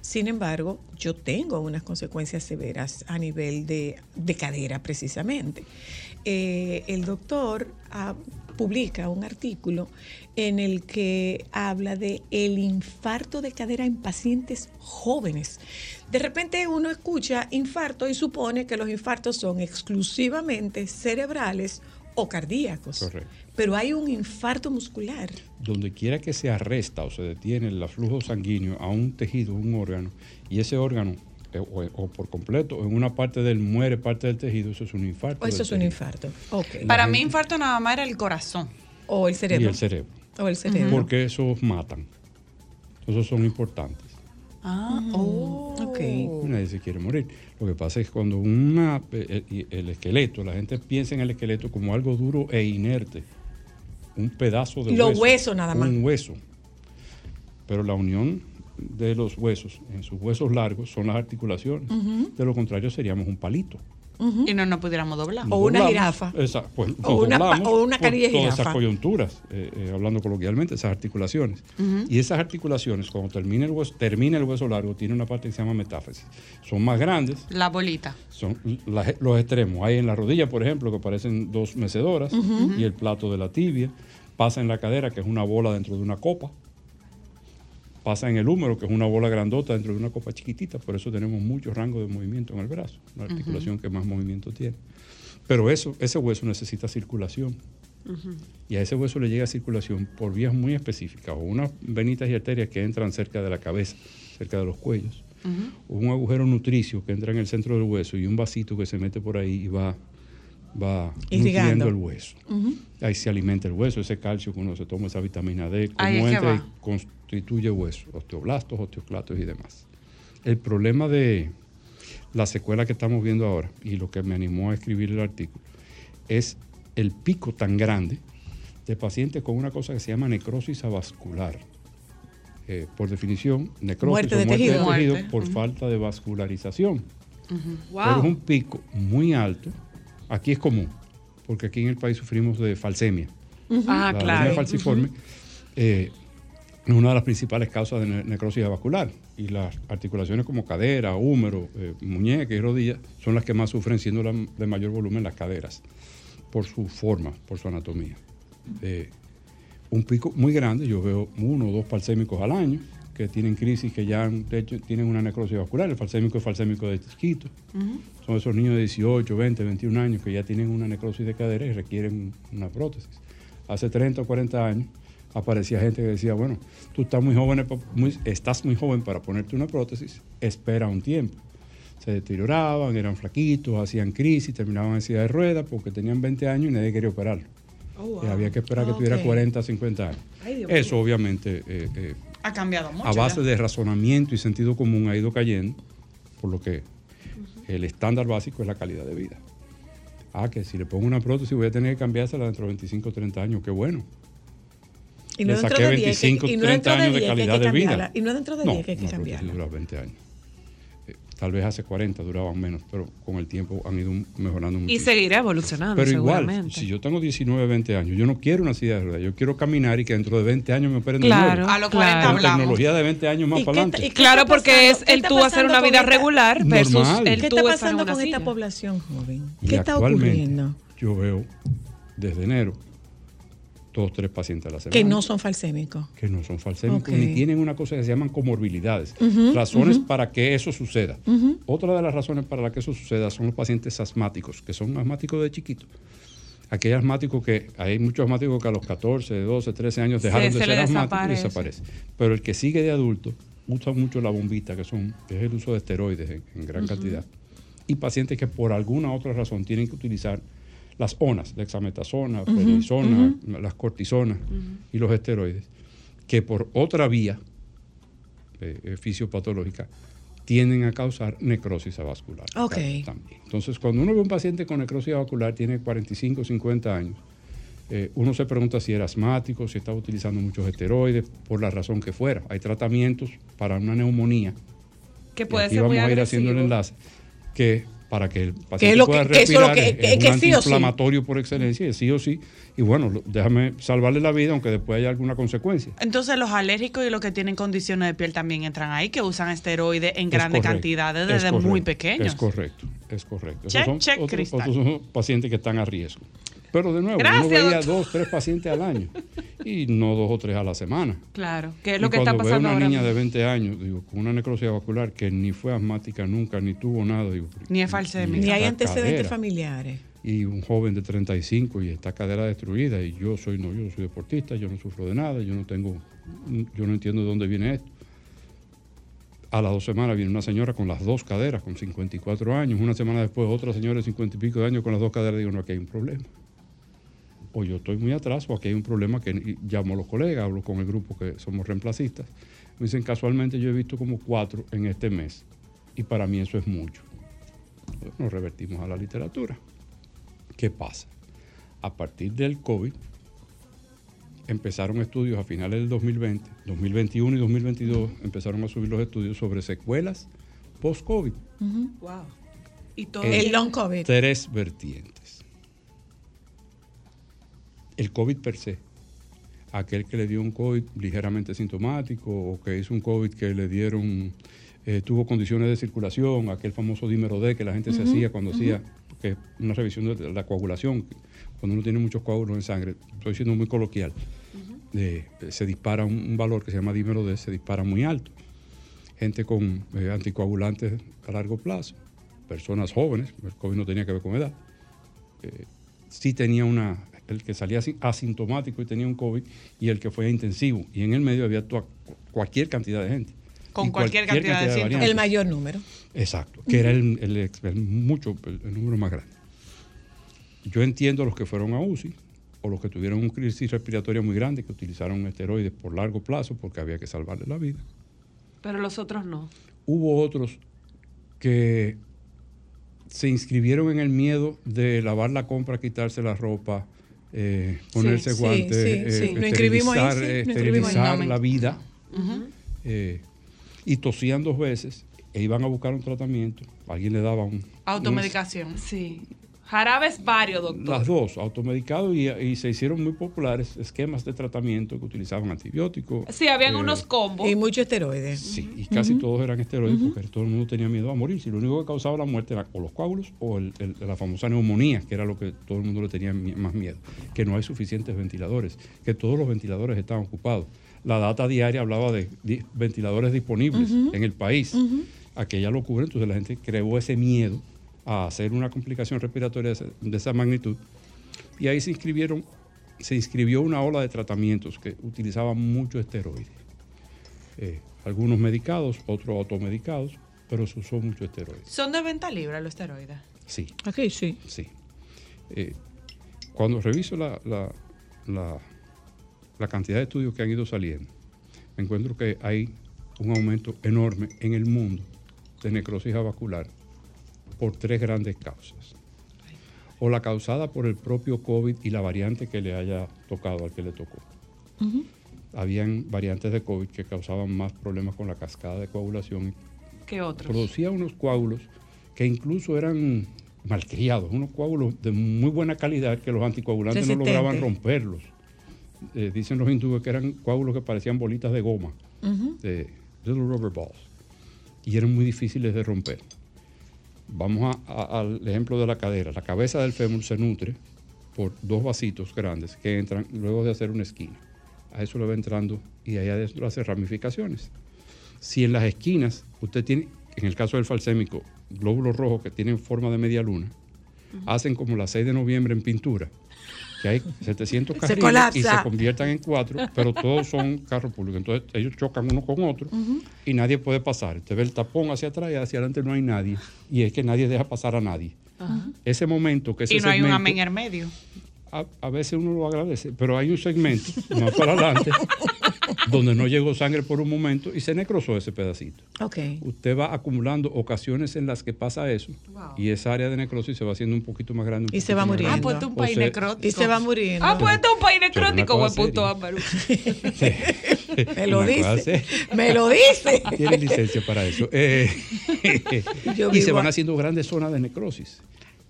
Sin embargo, yo tengo unas consecuencias severas a nivel de, de cadera, precisamente. Eh, el doctor ah, publica un artículo en el que habla de el infarto de cadera en pacientes jóvenes. De repente uno escucha infarto y supone que los infartos son exclusivamente cerebrales o cardíacos. Correcto. Pero hay un infarto muscular. donde quiera que se arresta o se detiene el flujo sanguíneo a un tejido, un órgano, y ese órgano, eh, o, o por completo, o en una parte del muere parte del tejido, eso es un infarto. O eso es un infarto. Ok. Para gente- mí, infarto nada más era el corazón. O el Y cerebro. el cerebro. O el cerebro. Porque esos matan. Esos son importantes. Ah, oh. Ok. Nadie se quiere morir. Lo que pasa es que cuando una, eh, eh, el esqueleto, la gente piensa en el esqueleto como algo duro e inerte. Un pedazo de Los hueso. huesos nada más. Un hueso. Pero la unión de los huesos, en sus huesos largos, son las articulaciones. De lo contrario, seríamos un palito. Y no nos pudiéramos doblar. O una jirafa. esa- pues, O una o una carilla Todas jirafa. esas coyunturas, eh, eh, hablando coloquialmente, esas articulaciones. Y esas articulaciones, cuando termina el, hueso, termina el hueso largo, tiene una parte que se llama metáfisis. Son más grandes, La bolita. son las- los extremos. Hay en la rodilla, por ejemplo, que parecen dos mecedoras, y el plato de la tibia. Pasa en la cadera, que es una bola dentro de una copa. Pasa en el húmero, que es una bola grandota dentro de una copa chiquitita, por eso tenemos mucho rango de movimiento en el brazo, la articulación que más movimiento tiene. Pero eso, ese hueso necesita circulación. Y a ese hueso le llega circulación por vías muy específicas, o unas venitas y arterias que entran cerca de la cabeza, cerca de los cuellos, o un agujero nutricio que entra en el centro del hueso y un vasito que se mete por ahí y va, va Irrigando. nutriendo el hueso. Ahí se alimenta el hueso, ese calcio que uno se toma, esa vitamina D, Ahí que entra y constituye hueso, osteoblastos, osteoclatos y demás. El problema de la secuela que estamos viendo ahora y lo que me animó a escribir el artículo es el pico tan grande de pacientes con una cosa que se llama necrosis avascular. Eh, por definición, necrosis Muerte o de muerte tejido. de tejido Muerte. por falta de vascularización. Wow. Pero es un pico muy alto. Aquí es común, porque aquí en el país sufrimos de falsemia. Ah, la claro. falciforme eh, es una de las principales causas de ne- necrosis vascular. Y las articulaciones como cadera, húmero, eh, muñeca y rodilla son las que más sufren, siendo la- de mayor volumen las caderas, por su forma, por su anatomía. Eh, un pico muy grande, yo veo uno o dos falsémicos al año que tienen crisis, que ya han- de hecho, tienen una necrosis vascular. El falsémico es falsémico de chiquito. Son esos niños de 18, 20, 21 años que ya tienen una necrosis de cadera y requieren una prótesis. Hace 30 o 40 años aparecía gente que decía, bueno, tú estás muy joven, muy- estás muy joven para ponerte una prótesis, espera un tiempo. Se deterioraban, eran flaquitos, hacían crisis, terminaban en silla de ruedas porque tenían 20 años y nadie quería operarlo. Oh, Y wow. había que esperar que tuviera Ok. 40, 50 años. Ay, Eso obviamente eh, eh, Ha cambiado mucho. a base de razonamiento y sentido común ha ido cayendo, por lo que el estándar básico es la calidad de vida. Ah, que si le pongo una prótesis voy a tener que cambiársela dentro de 25 o 30 años, qué bueno. Y no Le saqué de 10, 25, que, y no 30 dentro de años de 10 que hay calidad que de vida. Y no dentro de No, 10 que hay que cambiarla. dura 20 años. Tal vez hace 40 duraban menos, pero con el tiempo han ido mejorando mucho. Y seguirá evolucionando, Pero igual, si yo tengo 19, 20 años, yo no quiero una silla de ruedas, yo quiero caminar y que dentro de 20 años me operen de Claro, nuevo. A los 40 claro. Con hablamos. tecnología de 20 años más ¿Y para y adelante. qué Claro, está porque es el está tú hacer una vida esta- regular versus Normal. el ¿Qué tú está pasando con esta población joven? Y ¿Qué está actualmente, ocurriendo? Yo veo desde enero dos, tres pacientes a la semana. Que no son falsémicos. que no son falsémicos Ok. ni tienen una cosa que se llaman comorbilidades, razones para que eso suceda. Otra de las razones para la que eso suceda son los pacientes asmáticos, que son asmáticos de chiquitos. Aquellos asmáticos que hay muchos asmáticos que a los 14, 12, 13 años dejaron se de ser asmáticos y desaparece. Pero el que sigue de adulto usa mucho la bombita, que son es el uso de esteroides en, en gran cantidad. Y pacientes que por alguna otra razón tienen que utilizar las ONAS, dexametasona, prednisona, las cortisonas y los esteroides, que por otra vía eh, eh, fisiopatológica tienden a causar necrosis avascular. Ok. ta- También. Entonces, cuando uno ve un paciente con necrosis avascular, tiene 45, 50 años, eh, uno se pregunta si era asmático, si estaba utilizando muchos esteroides, por la razón que fuera. Hay tratamientos para una neumonía Que y puede aquí ser muy vamos a ir haciendo el enlace, que para que el paciente lo pueda que- que eso es lo respirar que- es, que- un que sí antiinflamatorio por excelencia, es sí o sí, y bueno, déjame salvarle la vida aunque después haya alguna consecuencia. Entonces los alérgicos y los que tienen condiciones de piel también entran ahí, que usan esteroides en Es grandes correcto, cantidades es desde correcto, muy pequeños. Es correcto, es correcto. Check, Esos son check, otros, Cristal. otros son pacientes que están a riesgo. Pero de nuevo, Gracias, uno veía doctor. dos, tres pacientes al año y no dos o tres a la semana. Claro, que es Y lo que está cuando veo pasando una ahora. niña de mismo. 20 años, digo, con una necrosis vascular que ni fue asmática nunca, ni tuvo nada, digo, Ni es falsémica. Ni hay antecedentes cadera. familiares. y un joven de 35 y esta cadera destruida y yo soy no, yo soy deportista, yo no sufro de nada, yo no tengo, yo no entiendo de dónde viene esto. A las dos semanas viene una señora con las dos caderas, con 54 años, una semana después otra señora de 50 y pico de años con las dos caderas, digo, no, aquí hay un problema. O yo estoy muy atrás o aquí hay un problema que llamo a los colegas, hablo con el grupo que somos reemplacistas. Me dicen, casualmente yo he visto como cuatro en este mes y para mí eso es mucho. Nos revertimos a la literatura. ¿Qué pasa? A partir del COVID empezaron estudios a finales del 2020, 2021 y 2022 empezaron a subir los estudios sobre secuelas post-COVID. Wow. Y todo El long COVID. Tres vertientes. El COVID per se, aquel que le dio un COVID ligeramente sintomático o que hizo un COVID que le dieron, eh, tuvo condiciones de circulación, aquel famoso dímero D que la gente se hacía cuando hacía que una revisión de la coagulación, cuando uno tiene muchos coágulos en sangre, estoy siendo muy coloquial. eh, se dispara un, un valor que se llama dímero D, se dispara muy alto. Gente con eh, anticoagulantes a largo plazo, personas jóvenes, el COVID no tenía que ver con edad, eh, sí tenía una, el que salía asi- asintomático y tenía un COVID y el que fue a intensivo. Y en el medio había toda- cualquier cantidad de gente. Con cualquier cantidad de síntomas. variantes. El mayor número. Exacto, que era el, el ex- el mucho, el, el número más grande. Yo entiendo los que fueron a UCI o los que tuvieron una crisis respiratoria muy grande, que utilizaron esteroides por largo plazo porque había que salvarle la vida. Pero los otros no. Hubo otros que se inscribieron en el miedo de lavar la compra, quitarse la ropa, eh, ponerse sí, guantes, sí, eh, sí. Esterilizar, sí, eh, ahí. esterilizar la vida eh, y tosían dos veces e iban a buscar un tratamiento. Alguien le daba un, Automedicación. Sí. Jarabes varios, doctor. Las dos, automedicados y, y se hicieron muy populares esquemas de tratamiento que utilizaban antibióticos. Sí, habían eh, unos combos. Y muchos esteroides. Sí, y casi todos eran esteroides porque todo el mundo tenía miedo a morir. Si lo único que causaba la muerte era o los coágulos o el- el- la famosa neumonía, que era lo que todo el mundo le tenía más miedo. Que no hay suficientes ventiladores, que todos los ventiladores estaban ocupados. La data diaria hablaba de ventiladores disponibles en el país. Aquella locura, entonces la gente creó ese miedo a hacer una complicación respiratoria de esa, magnitud. Y ahí se inscribieron, se inscribió una ola de tratamientos que utilizaban mucho esteroides. Eh, algunos medicados, otros automedicados, pero se usó mucho esteroides. Son de venta libre los esteroides. Sí, Aquí sí. sí. Eh, cuando reviso la, la- la- la cantidad de estudios que han ido saliendo, me encuentro que hay un aumento enorme en el mundo de necrosis avascular por tres grandes causas. O la causada por el propio COVID y la variante que le haya tocado al que le tocó. Habían variantes de COVID que causaban más problemas con la cascada de coagulación que otros. producía unos coágulos que incluso eran malcriados, unos coágulos de muy buena calidad que los anticoagulantes no lograban romperlos. Eh, dicen los hindúes que eran coágulos que parecían bolitas de goma, de little rubber balls, y eran muy difíciles de romper. Vamos a- a- al ejemplo de la cadera. La cabeza del fémur se nutre por dos vasitos grandes que entran luego de hacer una esquina. A eso le va entrando y ahí adentro hace ramificaciones. Si en las esquinas usted tiene, en el caso del falsémico, glóbulos rojos que tienen forma de media luna, hacen como la 6 de noviembre en pintura, que hay 700 Se carriles y colapsa. se conviertan en cuatro, pero todos son carros públicos. Entonces ellos chocan uno con otro y nadie puede pasar. Usted ve el tapón hacia atrás y hacia adelante no hay nadie. Y es que nadie deja pasar a nadie. Ese momento que ese Y no hay un amén en medio. a, a veces uno lo agradece, pero hay un segmento más para adelante donde no llegó sangre por un momento y se necrosó ese pedacito. Ok. Usted va acumulando ocasiones en las que pasa eso y esa área de necrosis se va haciendo un poquito más grande. un Y se va muriendo. grande. Ah, pues tú un O país se- necrótico. Y se va muriendo. Ah, pues este es un país necrótico, buen punto. Me lo dice. Me lo dice. Tiene licencia para eso. Eh, Yo y se van a- haciendo grandes zonas de necrosis.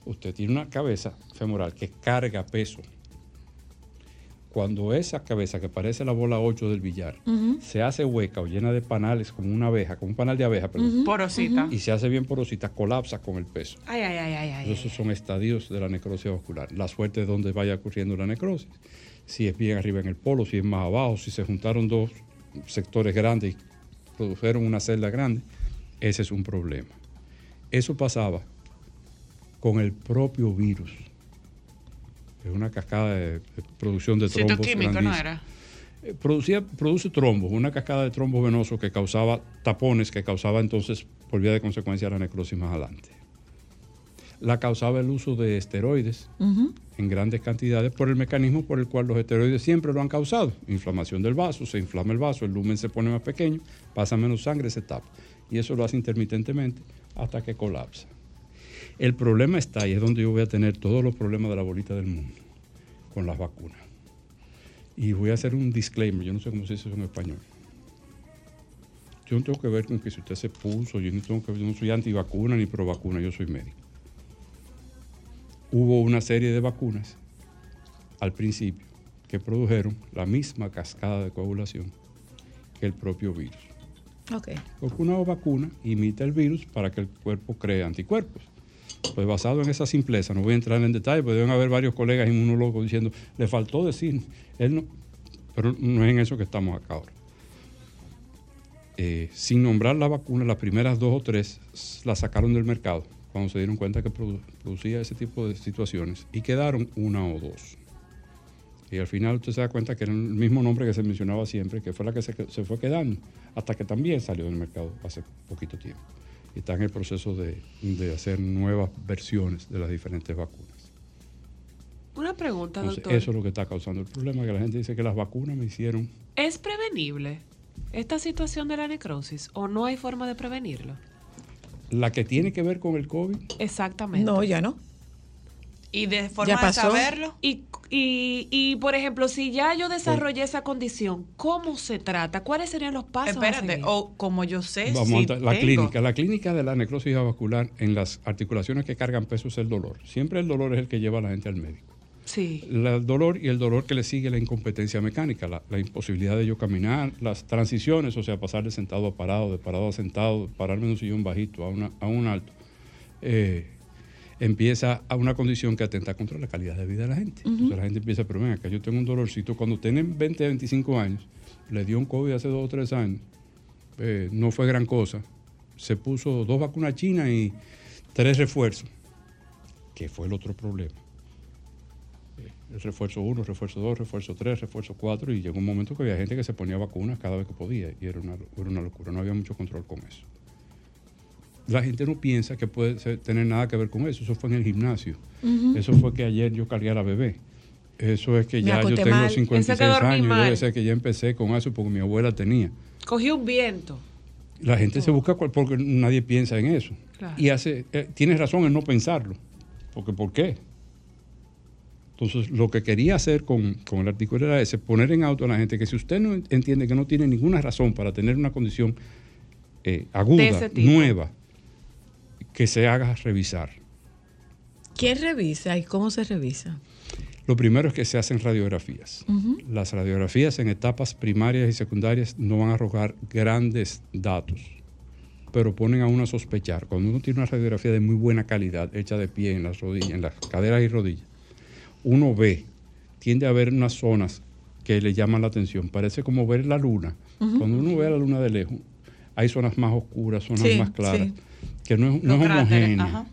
Usted tiene una cabeza femoral que carga peso. Cuando esa cabeza, que parece la bola 8 del billar, se hace hueca o llena de panales como una abeja, como un panal de abeja, perdón, Porosita. y se hace bien porosita, colapsa con el peso. Ay, ay, ay, ay, ay. Esos son estadios de la necrosis vascular. La suerte de donde vaya ocurriendo la necrosis. Si es bien arriba en el polo, si es más abajo, si se juntaron dos sectores grandes y produjeron una celda grande, ese es un problema. Eso pasaba con el propio virus. Es una cascada de, de producción de trombos. Citoquímico, ¿no era? Eh, Producía, produce trombos, una cascada de trombos venosos que causaba tapones, que causaba entonces, por vía de consecuencia, la necrosis más adelante. La causaba el uso de esteroides en grandes cantidades por el mecanismo por el cual los esteroides siempre lo han causado. Inflamación del vaso, se inflama el vaso, el lumen se pone más pequeño, pasa menos sangre, se tapa. Y eso lo hace intermitentemente hasta que colapsa. El problema está, y es donde yo voy a tener todos los problemas de la bolita del mundo, con las vacunas. Y voy a hacer un disclaimer, yo no sé cómo se dice eso en español. Yo no tengo que ver con que si usted se puso, yo no, tengo que, yo no soy antivacuna ni pro vacuna, yo soy médico. Hubo una serie de vacunas al principio que produjeron la misma cascada de coagulación que el propio virus. Ok. Porque una vacuna imita el virus para que el cuerpo cree anticuerpos. Pues basado en esa simpleza, no voy a entrar en detalle, porque deben haber varios colegas inmunólogos diciendo, le faltó decir, él no, Pero no es en eso que estamos acá ahora. Eh, sin nombrar la vacuna, las primeras dos o tres s- la sacaron del mercado cuando se dieron cuenta que produ- producía ese tipo de situaciones y quedaron una o dos. Y al final usted se da cuenta que era el mismo nombre que se mencionaba siempre, que fue la que- se fue quedando, hasta que también salió del mercado hace poquito tiempo. Y está en el proceso de, de hacer nuevas versiones de las diferentes vacunas. Una pregunta, Entonces, doctor. eso es lo que está causando el problema, que la gente dice que las vacunas me hicieron ¿Es prevenible esta situación de la necrosis o no hay forma de prevenirlo? la que tiene que ver con el COVID. Exactamente. No, ya no. Y de Ya forma de pasó. saberlo. Y, y, y, por ejemplo, si ya yo desarrollé esa condición, ¿cómo se trata? ¿Cuáles serían los pasos? Espérate, o como yo sé, Vamos si a entrar- la tengo. clínica. La clínica de la necrosis vascular en las articulaciones que cargan peso es el dolor. Siempre el dolor es el que lleva a la gente al médico. Sí. La- el dolor y el dolor que le sigue la incompetencia mecánica, la, la imposibilidad de yo caminar, las transiciones, o sea, pasar de sentado a parado, de parado a sentado, pararme en un sillón bajito a, una- a un alto, eh, empieza a una condición que atenta contra la calidad de vida de la gente. Entonces la gente empieza, pero ven acá, yo tengo un dolorcito. Cuando tienen 20, 25 años, le dio un COVID hace dos o tres años, eh, no fue gran cosa. Se puso dos vacunas chinas y tres refuerzos, que fue el otro problema el refuerzo 1, refuerzo 2, refuerzo 3, refuerzo 4 y llegó un momento que había gente que se ponía vacunas cada vez que podía y era una, era una locura, no había mucho control con eso. La gente no piensa que puede tener nada que ver con eso, eso fue en el gimnasio, eso fue que ayer yo cargué a la bebé, eso es que Me ya yo tengo mal. 56 Pensé que dormí años, debe ser que ya empecé con eso porque mi abuela tenía. Cogí un viento. La gente se busca cual- porque nadie piensa en eso. Claro. Y hace, eh, tienes razón en no pensarlo. Porque ¿por qué? Entonces, lo que quería hacer con, con el artículo era ese, poner en auto a la gente que si usted no entiende que no tiene ninguna razón para tener una condición eh, aguda, nueva, que se haga revisar. ¿Quién revisa y cómo se revisa? Lo primero es que se hacen radiografías. Las radiografías en etapas primarias y secundarias no van a arrojar grandes datos, pero ponen a uno a sospechar. Cuando uno tiene una radiografía de muy buena calidad, hecha de pie en las rodillas, en las caderas y rodillas, uno ve, tiende a ver unas zonas que le llaman la atención. Parece como ver la luna. Cuando uno ve a la luna de lejos, hay zonas más oscuras, zonas Sí, más claras, sí. Que no es, no es cráteres, homogénea. ajá.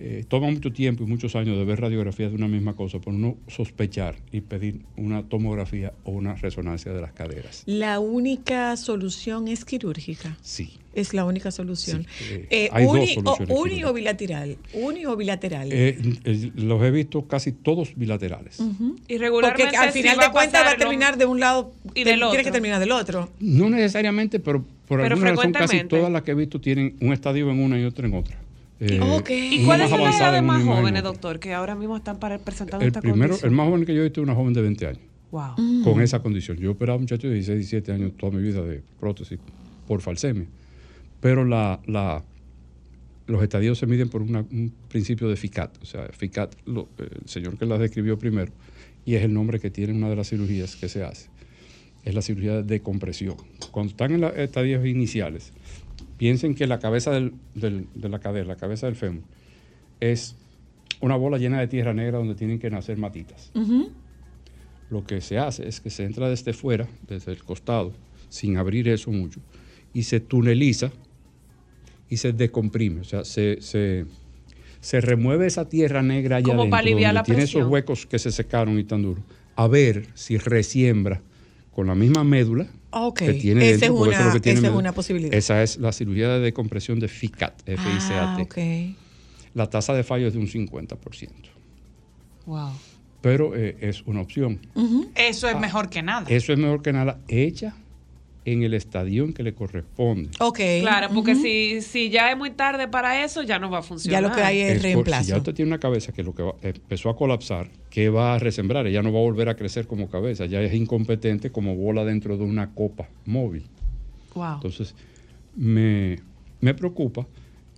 Eh, toma mucho tiempo y muchos años de ver radiografías de una misma cosa, por uno sospechar y pedir una tomografía o una resonancia de las caderas. La única solución es quirúrgica. Sí. Es la única solución. Sí, eh, Eh, hay dos uni, o, soluciones uni o bilateral. Uni o bilateral. Eh, eh, los he visto casi todos bilaterales. Y regularmente Porque al final de cuentas va a terminar de un lado y del Tiene que otro. terminar del otro. No necesariamente, pero por Pero alguna razón casi todas las que he visto tienen un estadio en una y otra en otra. Eh. ¿Y las avanzada edades en una más jóvenes, doctor, que ahora mismo están para- presentando El esta primero, condición? el más joven que yo he visto es una joven de 20 años, Wow. Mm. con esa condición. Yo he operado a muchachos de 16, 17 años toda mi vida de prótesis por falsemia. Pero la, la- los estadios se miden por una- un principio de FICAT. O sea, FICAT, lo- el señor que las describió primero, y es el nombre que tiene una de las cirugías que se hace. Es la cirugía de decompresión. Cuando están en los estadios iniciales, piensen que la cabeza del- del- de la cadera, la cabeza del fémur, es una bola llena de tierra negra donde tienen que nacer matitas. Lo que se hace es que se entra desde fuera, desde el costado, sin abrir eso mucho, y se tuneliza y se decomprime. O sea, se, se, se remueve esa tierra negra allá Como adentro, para aliviar donde la tiene presión. esos huecos que se secaron y tan duros, a ver si resiembra con la misma médula Ok. que tiene Esa es eso una- lo que tiene esa es médula. una posibilidad. Esa es la cirugía de decompresión de FICAT, Ah, F-I-C-A-T. ok. La tasa de fallo es de un 50%, Wow. pero eh, es una opción. Eso es mejor que nada. Eso es mejor que nada hecha en el estadio en que le corresponde. Ok. Claro, porque si, si ya es muy tarde para eso, ya no va a Ya funcionar. lo que hay es, Es por- si reemplazo. ya usted tiene una cabeza que lo que va- empezó a colapsar, ¿qué va a resembrar? Ella no va a volver a crecer como cabeza, ya es incompetente como bola dentro de una copa móvil. Wow. Entonces, me, me preocupa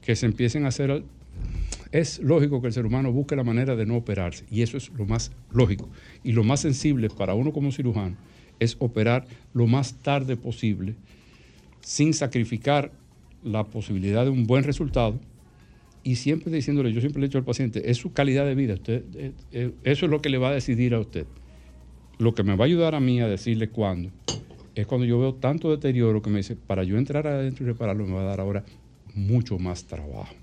que se empiecen a hacer... al- Es lógico que el ser humano busque la manera de no operarse, y eso es lo más lógico. Y lo más sensible para uno como cirujano es operar lo más tarde posible, sin sacrificar la posibilidad de un buen resultado, y siempre diciéndole, yo siempre le he dicho al paciente, es su calidad de vida, usted, eh, eh, eso es lo que le va a decidir a usted. lo que me va a ayudar a mí a decirle cuándo es cuando yo veo tanto deterioro que me dice, para yo entrar adentro y repararlo me va a dar ahora mucho más trabajo.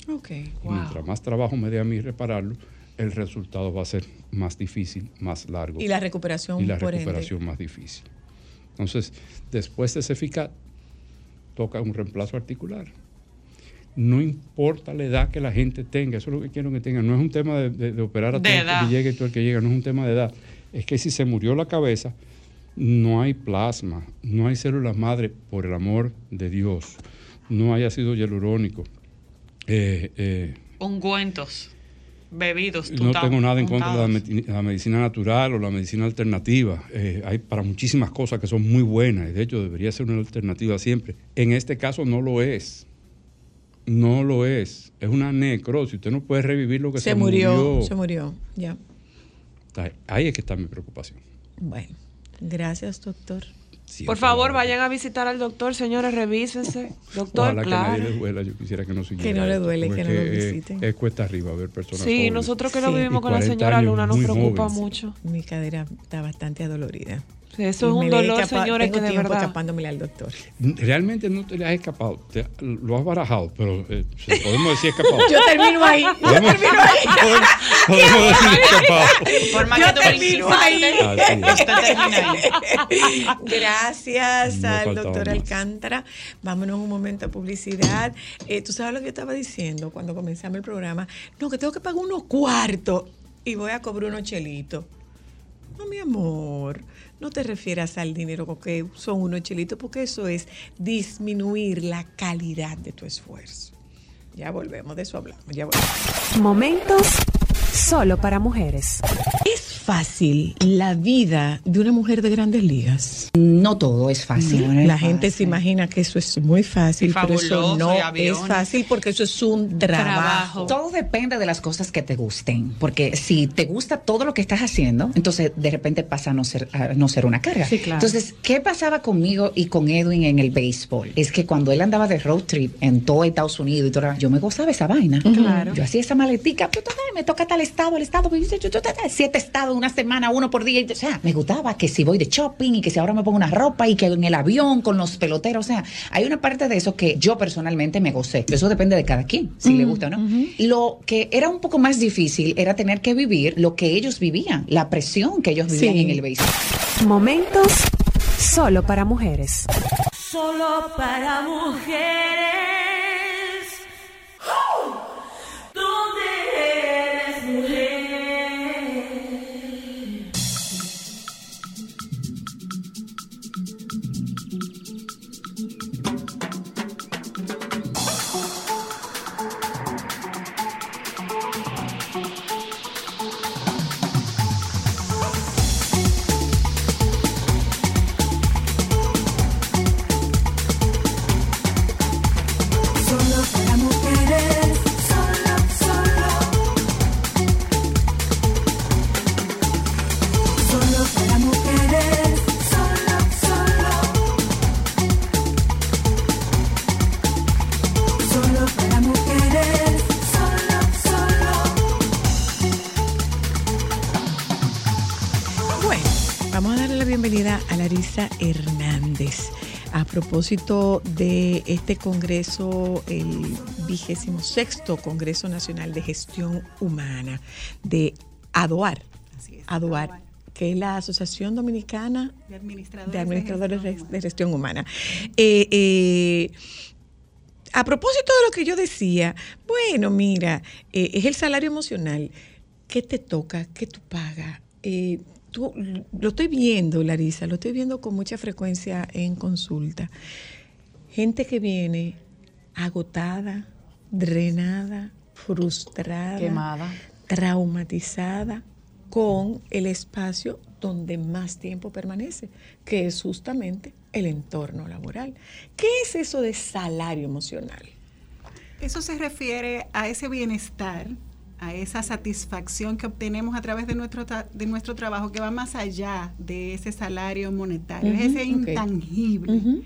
Mientras más trabajo me dé a mí repararlo, el resultado va a ser más difícil, más largo. Y la recuperación, y la por ende. recuperación más difícil. Entonces, después de ese FICAT, toca un reemplazo articular. No importa la edad que la gente tenga, eso es lo que quiero que tengan. No es un tema de, de- de operar a De todo el que llegue y todo el que llega, no es un tema de edad. Es que si se murió la cabeza, no hay plasma, no hay células madre, por el amor de Dios. No hay ácido hialurónico. Eh, eh, Ungüentos, bebidos, no tengo nada en contra de la, medicina natural o la medicina alternativa. Eh, hay para muchísimas cosas que son muy buenas y de hecho debería ser una alternativa siempre. En este caso no lo es. No lo es. Es una necrosis. Usted no puede revivir lo que se, Se murió, se murió. Ya. Ahí es que está mi preocupación. Bueno, gracias, doctor. Siempre Por favor, vayan a visitar al doctor, señores, revísense. Doctor, Ojalá que a claro. nadie le duela. Yo quisiera que no siguiera Que no le duele, que no lo es- visiten. Es, cuesta arriba ver personas Sí, jóvenes. nosotros que lo Sí. vivimos Y con la 40 señora Luna nos preocupa jóvenes. mucho. Mi cadera está bastante adolorida. Eso es un dolor, señores, que de verdad. escapándomele al doctor. Realmente no te le has escapado. Te- lo has barajado, pero eh, podemos decir escapado. Yo termino ahí. Yo Podemos, termino ahí. podemos- podemos decir escapado. Por más Yo termino ahí. Gracias No al doctor más. Alcántara. Vámonos un momento a publicidad. Eh, Tú sabes lo que yo estaba diciendo cuando comenzamos el programa. No, que tengo que pagar unos cuartos y voy a cobrar unos chelitos. No, mi amor, no te refieras al dinero porque son unos chelitos, porque eso es disminuir la calidad de tu esfuerzo. Ya volvemos, de eso hablamos. Ya volvemos. Momentos solo para mujeres. ¿Es fácil la vida de una mujer de grandes ligas? No todo es fácil. La gente se imagina que eso es muy fácil, Y pero eso fabuloso, no es fácil porque eso es un trabajo. Todo depende de las cosas que te gusten, porque si te gusta todo lo que estás haciendo, entonces de repente pasa a no ser, a no ser una carga. Sí, claro. Entonces, ¿qué pasaba conmigo y con Edwin en el béisbol? Es que cuando él andaba de road trip en todo Estados Unidos y todo, yo me gozaba esa vaina. Claro. Yo hacía esa maletica, me toca tal estado, el estado, yo, yo, yo, yo, siete estados, una semana, uno por día. y, O sea, me gustaba que si voy de shopping y que si ahora me pongo una ropa y que en el avión con los peloteros. O sea, hay una parte de eso que yo personalmente me gocé. Eso depende de cada quien, si le gusta o no. Lo que era un poco más difícil era tener que vivir lo que ellos vivían, la presión que ellos vivían Sí. en el béisbol. Momentos solo para mujeres. Solo para mujeres. Bienvenida a Larisa Hernández. A propósito de este congreso, el vigésimo sexto Congreso Nacional de Gestión Humana de ADOAR. ADOAR, que es la Asociación Dominicana de administradores, de Administradores de, Gestión de Gestión Humana. Eh, eh, a propósito de lo que yo decía, bueno, mira, eh, es el salario emocional. ¿Qué te toca? ¿Qué tú pagas? Eh, tú- lo estoy viendo, Larisa, lo estoy viendo con mucha frecuencia en consulta. Gente que viene agotada, drenada, frustrada, Quemada. traumatizada con el espacio donde más tiempo permanece, que es justamente el entorno laboral. ¿Qué es eso de salario emocional? Eso se refiere a ese bienestar, a esa satisfacción que obtenemos a través de nuestro, de nuestro trabajo que va más allá de ese salario monetario, ese intangible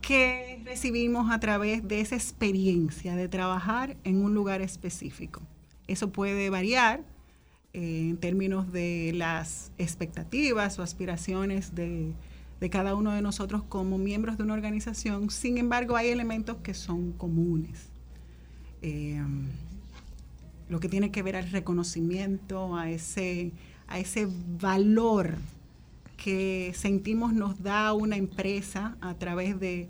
que recibimos a través de esa experiencia de trabajar en un lugar específico. Eso puede variar eh, en términos de las expectativas o aspiraciones de, de cada uno de nosotros como miembros de una organización. Sin embargo, hay elementos que son comunes. Eh, lo que tiene que ver al reconocimiento, a ese, a ese valor que sentimos nos da una empresa a través de,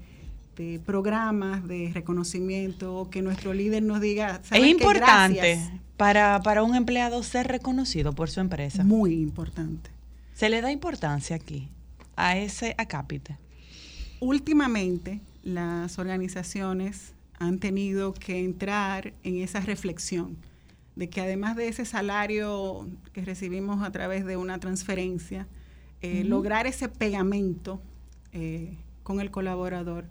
de programas de reconocimiento, que nuestro líder nos diga, Es "¿Saben qué? importante Gracias". para, para un empleado ser reconocido por su empresa. Muy importante. Se le da importancia aquí a ese acápite. Últimamente, las organizaciones han tenido que entrar en esa reflexión de que además de ese salario que recibimos a través de una transferencia, eh, lograr ese pegamento eh, con el colaborador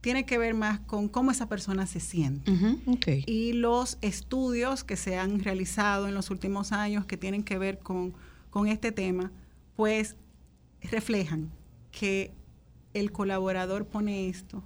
tiene que ver más con cómo esa persona se siente. Y los estudios que se han realizado en los últimos años que tienen que ver con, con este tema, pues reflejan que el colaborador pone esto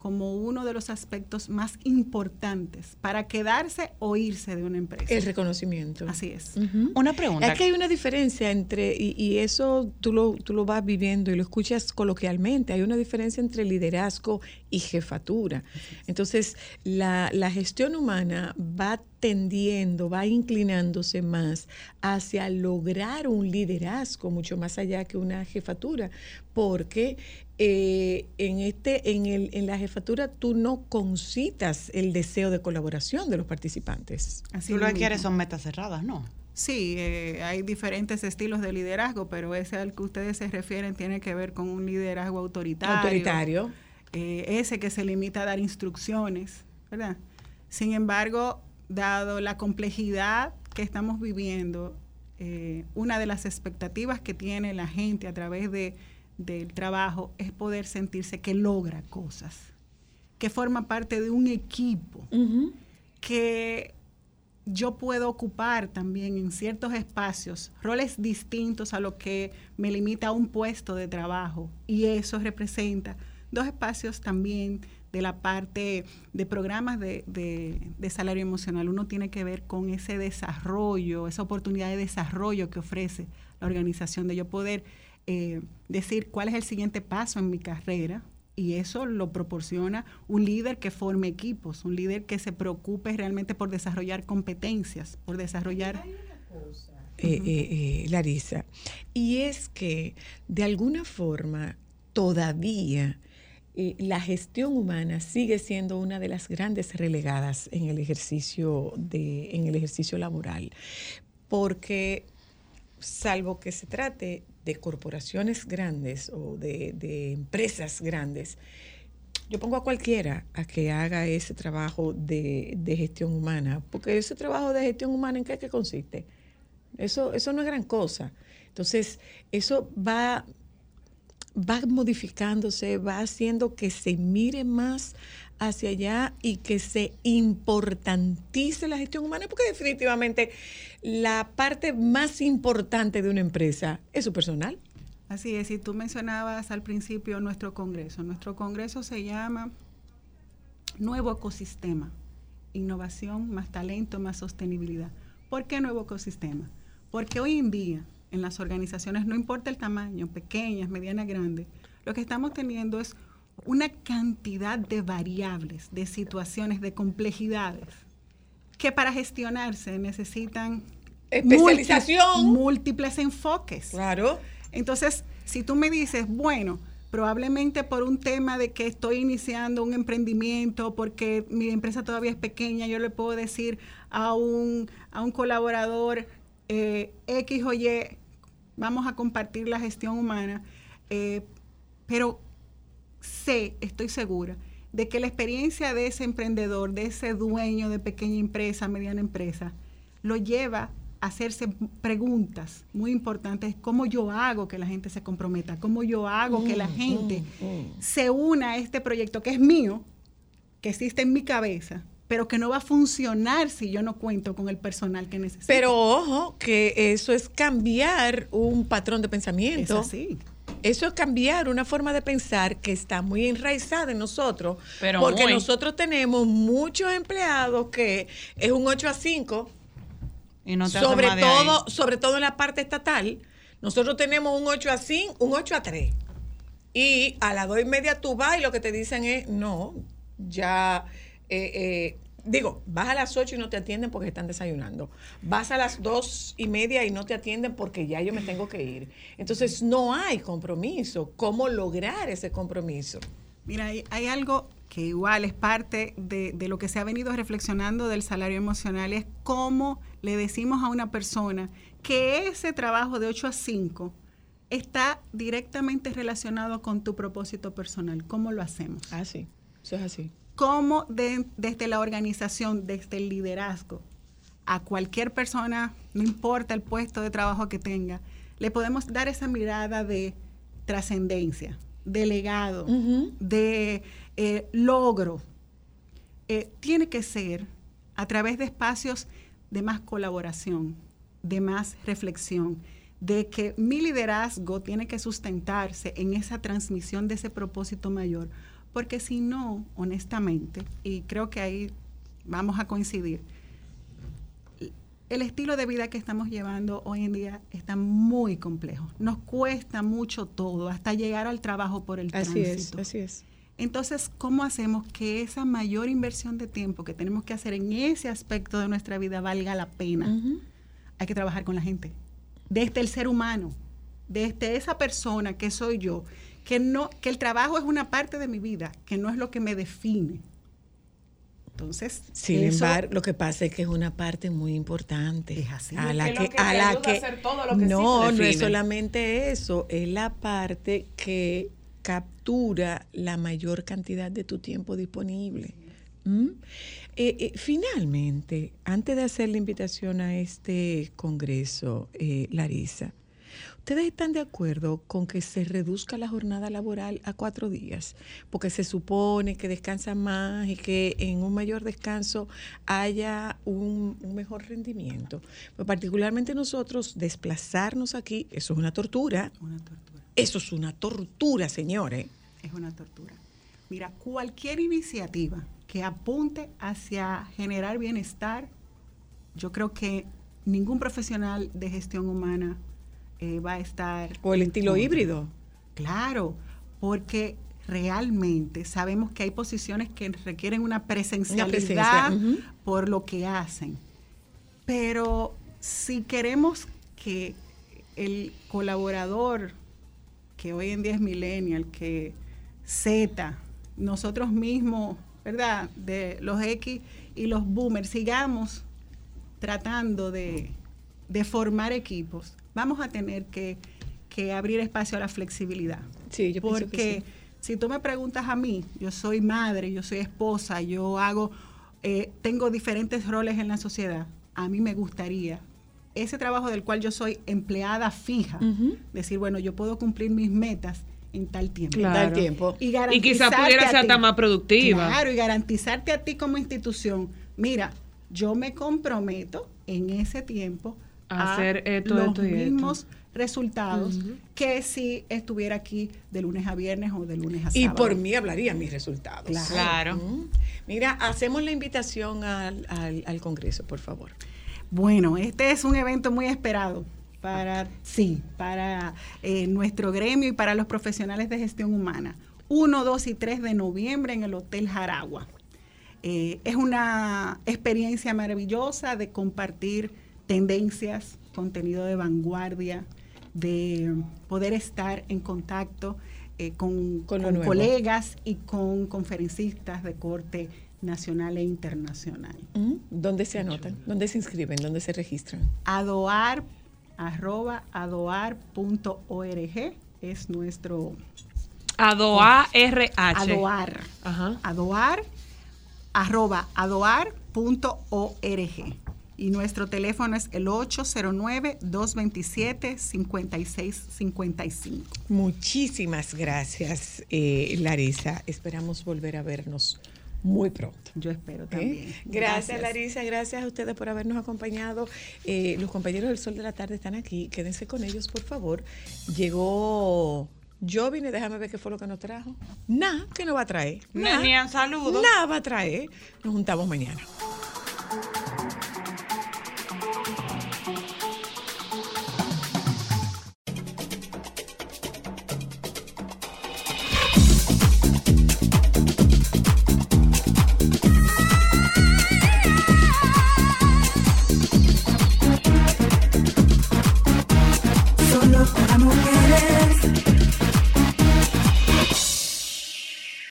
como uno de los aspectos más importantes para quedarse o irse de una empresa. El reconocimiento. Así es. Una pregunta. Es que hay una diferencia entre, y, y eso tú lo, tú lo vas viviendo y lo escuchas coloquialmente, hay una diferencia entre liderazgo y jefatura. Entonces, la, la gestión humana va tendiendo, va inclinándose más hacia lograr un liderazgo mucho más allá que una jefatura, porque eh, en este, en el, en la jefatura tú no concitas el deseo de colaboración de los participantes. Así Tú lo que quieres son metas cerradas, ¿no? Sí, eh, hay diferentes estilos de liderazgo, pero ese al que ustedes se refieren tiene que ver con un liderazgo autoritario. Autoritario. Eh, ese que se limita a dar instrucciones, ¿verdad? Sin embargo, dado la complejidad que estamos viviendo, eh, una de las expectativas que tiene la gente a través de, del trabajo es poder sentirse que logra cosas, que forma parte de un equipo, que yo puedo ocupar también en ciertos espacios roles distintos a lo que me limita a un puesto de trabajo. Y eso representa dos espacios también de la parte de programas de, de- de salario emocional. Uno tiene que ver con ese desarrollo, esa oportunidad de desarrollo que ofrece la organización, de yo poder eh, decir cuál es el siguiente paso en mi carrera, y eso lo proporciona un líder que forme equipos, un líder que se preocupe realmente por desarrollar competencias, por desarrollar... eh, eh, eh, Larisa. Y es que, de alguna forma, todavía eh, la gestión humana sigue siendo una de las grandes relegadas en el ejercicio, de, en el ejercicio laboral. Porque, salvo que se trate de corporaciones grandes o de, de empresas grandes, yo pongo a cualquiera a que haga ese trabajo de, de gestión humana, porque ese trabajo de gestión humana, ¿en qué, qué consiste? Eso, eso no es gran cosa. Entonces, eso va, va modificándose, va haciendo que se mire más hacia allá y que se importantice la gestión humana, porque definitivamente la parte más importante de una empresa es su personal. Así es, y tú mencionabas al principio nuestro Congreso. Nuestro Congreso se llama Nuevo Ecosistema, Innovación más Talento más Sostenibilidad. ¿Por qué nuevo ecosistema? Porque hoy en día en las organizaciones, no importa el tamaño, pequeñas, medianas, grandes, lo que estamos teniendo es una cantidad de variables, de situaciones, de complejidades, que para gestionarse necesitan Especialización. múlti- múltiples enfoques. Claro. Entonces, si tú me dices, bueno, probablemente por un tema de que estoy iniciando un emprendimiento, porque mi empresa todavía es pequeña, yo le puedo decir a un, a un colaborador eh, X o Y, vamos a compartir la gestión humana, eh, pero sé, estoy segura, de que la experiencia de ese emprendedor, de ese dueño de pequeña empresa, mediana empresa, lo lleva a hacerse preguntas muy importantes, cómo yo hago que la gente se comprometa, cómo yo hago que la Mm, gente se una a este proyecto que es mío, que existe en mi cabeza, pero que no va a funcionar si yo no cuento con el personal que necesito. Pero ojo, que eso es cambiar un patrón de pensamiento. Es así. Eso es cambiar una forma de pensar que está muy enraizada en nosotros. Pero porque muy. nosotros tenemos muchos empleados que es un 8 a 5. Y no te sobre todo, sobre todo en la parte estatal, nosotros tenemos un 8 a 5, un 8 a 3. Y a las 2 y media tú vas y lo que te dicen es, no, ya, eh, eh, digo, vas a las 8 y no te atienden porque están desayunando. Vas a las 2 y media y no te atienden porque ya yo me tengo que ir. Entonces no hay compromiso. ¿Cómo lograr ese compromiso? Mira, hay, hay algo que igual es parte de, de lo que se ha venido reflexionando del salario emocional, es cómo le decimos a una persona que ese trabajo de 8 a 5 está directamente relacionado con tu propósito personal. ¿Cómo lo hacemos? Ah, sí, eso es así. Cómo de- desde la organización, desde el liderazgo, a cualquier persona, no importa el puesto de trabajo que tenga, le podemos dar esa mirada de trascendencia, de legado, de eh, logro. Eh, tiene que ser a través de espacios de más colaboración, de más reflexión, de que mi liderazgo tiene que sustentarse en esa transmisión de ese propósito mayor, porque si no, honestamente, y creo que ahí vamos a coincidir, el estilo de vida que estamos llevando hoy en día está muy complejo. Nos cuesta mucho todo, hasta llegar al trabajo por el Así es, tránsito. así es. Entonces, ¿cómo hacemos que esa mayor inversión de tiempo que tenemos que hacer en ese aspecto de nuestra vida valga la pena? Hay que trabajar con la gente, desde el ser humano, desde esa persona que soy yo, que no, que el trabajo es una parte de mi vida, que no es lo que me define. Entonces, Sin eso- embargo, lo que pasa es que es una parte muy importante. A la Es que, que a la ayuda a que hacer todo lo que sí no, no es solamente eso, es la parte que captura la mayor cantidad de tu tiempo disponible. ¿Mm? Eh, eh, finalmente, antes de hacer la invitación a este congreso, eh, Larisa, ¿Ustedes están de acuerdo con que se reduzca la jornada laboral a cuatro días? Porque se supone que descansan más y que en un mayor descanso haya un, un mejor rendimiento. Pero particularmente nosotros, desplazarnos aquí, eso es una tortura. Eso es una tortura, señores. es una tortura. Mira, cualquier iniciativa que apunte hacia generar bienestar, yo creo que ningún profesional de gestión humana eh, va a estar... O el estilo híbrido. Claro, porque realmente sabemos que hay posiciones que requieren una presencialidad presencia, por lo que hacen. Pero si queremos que el colaborador, que hoy en día es millennial, que Z, nosotros mismos, ¿verdad? De los X y los boomers, sigamos tratando de, de formar equipos, vamos a tener que, que abrir espacio a la flexibilidad. Sí, yo pienso que Porque sí. si tú me preguntas a mí, yo soy madre, yo soy esposa, yo hago, eh, tengo diferentes roles en la sociedad, a mí me gustaría ese trabajo del cual yo soy empleada fija, decir, bueno, yo puedo cumplir mis metas en tal tiempo. Claro. Tal tiempo. Y, Y quizá garantizarte pudiera ser hasta más productiva. Claro, y garantizarte a ti como institución, mira, yo me comprometo en ese tiempo A hacer esto, los esto y esto. mismos resultados que si estuviera aquí de lunes a viernes o de lunes a sábado. Y por mí hablaría mis resultados. Claro. Claro. Mira, hacemos la invitación al, al- al Congreso, por favor. Bueno, este es un evento muy esperado para, sí, para eh, nuestro gremio y para los profesionales de gestión humana. 1, 2 y 3 de noviembre en el Hotel Jaragua. Eh, es una experiencia maravillosa de compartir tendencias, contenido de vanguardia, de poder estar en contacto eh, con, colegas y con conferencistas de corte nacional e internacional. ¿Dónde se anotan? ¿Dónde se inscriben? ¿Dónde se registran? adoar arroba adoar.org es nuestro Adoa RH. adoar Ajá. adoar arroba adoar.org y nuestro teléfono es el 809-227-5655. Muchísimas gracias, eh, Larisa. Esperamos volver a vernos muy pronto. Yo espero ¿Eh? también. Gracias, Larisa. Gracias a ustedes por habernos acompañado. Eh, los compañeros del Sol de la Tarde están aquí. Quédense con ellos, por favor. Llegó Jovine, déjame ver qué fue lo que nos trajo. Nada, que no va a traer. Nada. Saludos. Nada va a traer. Nos juntamos mañana.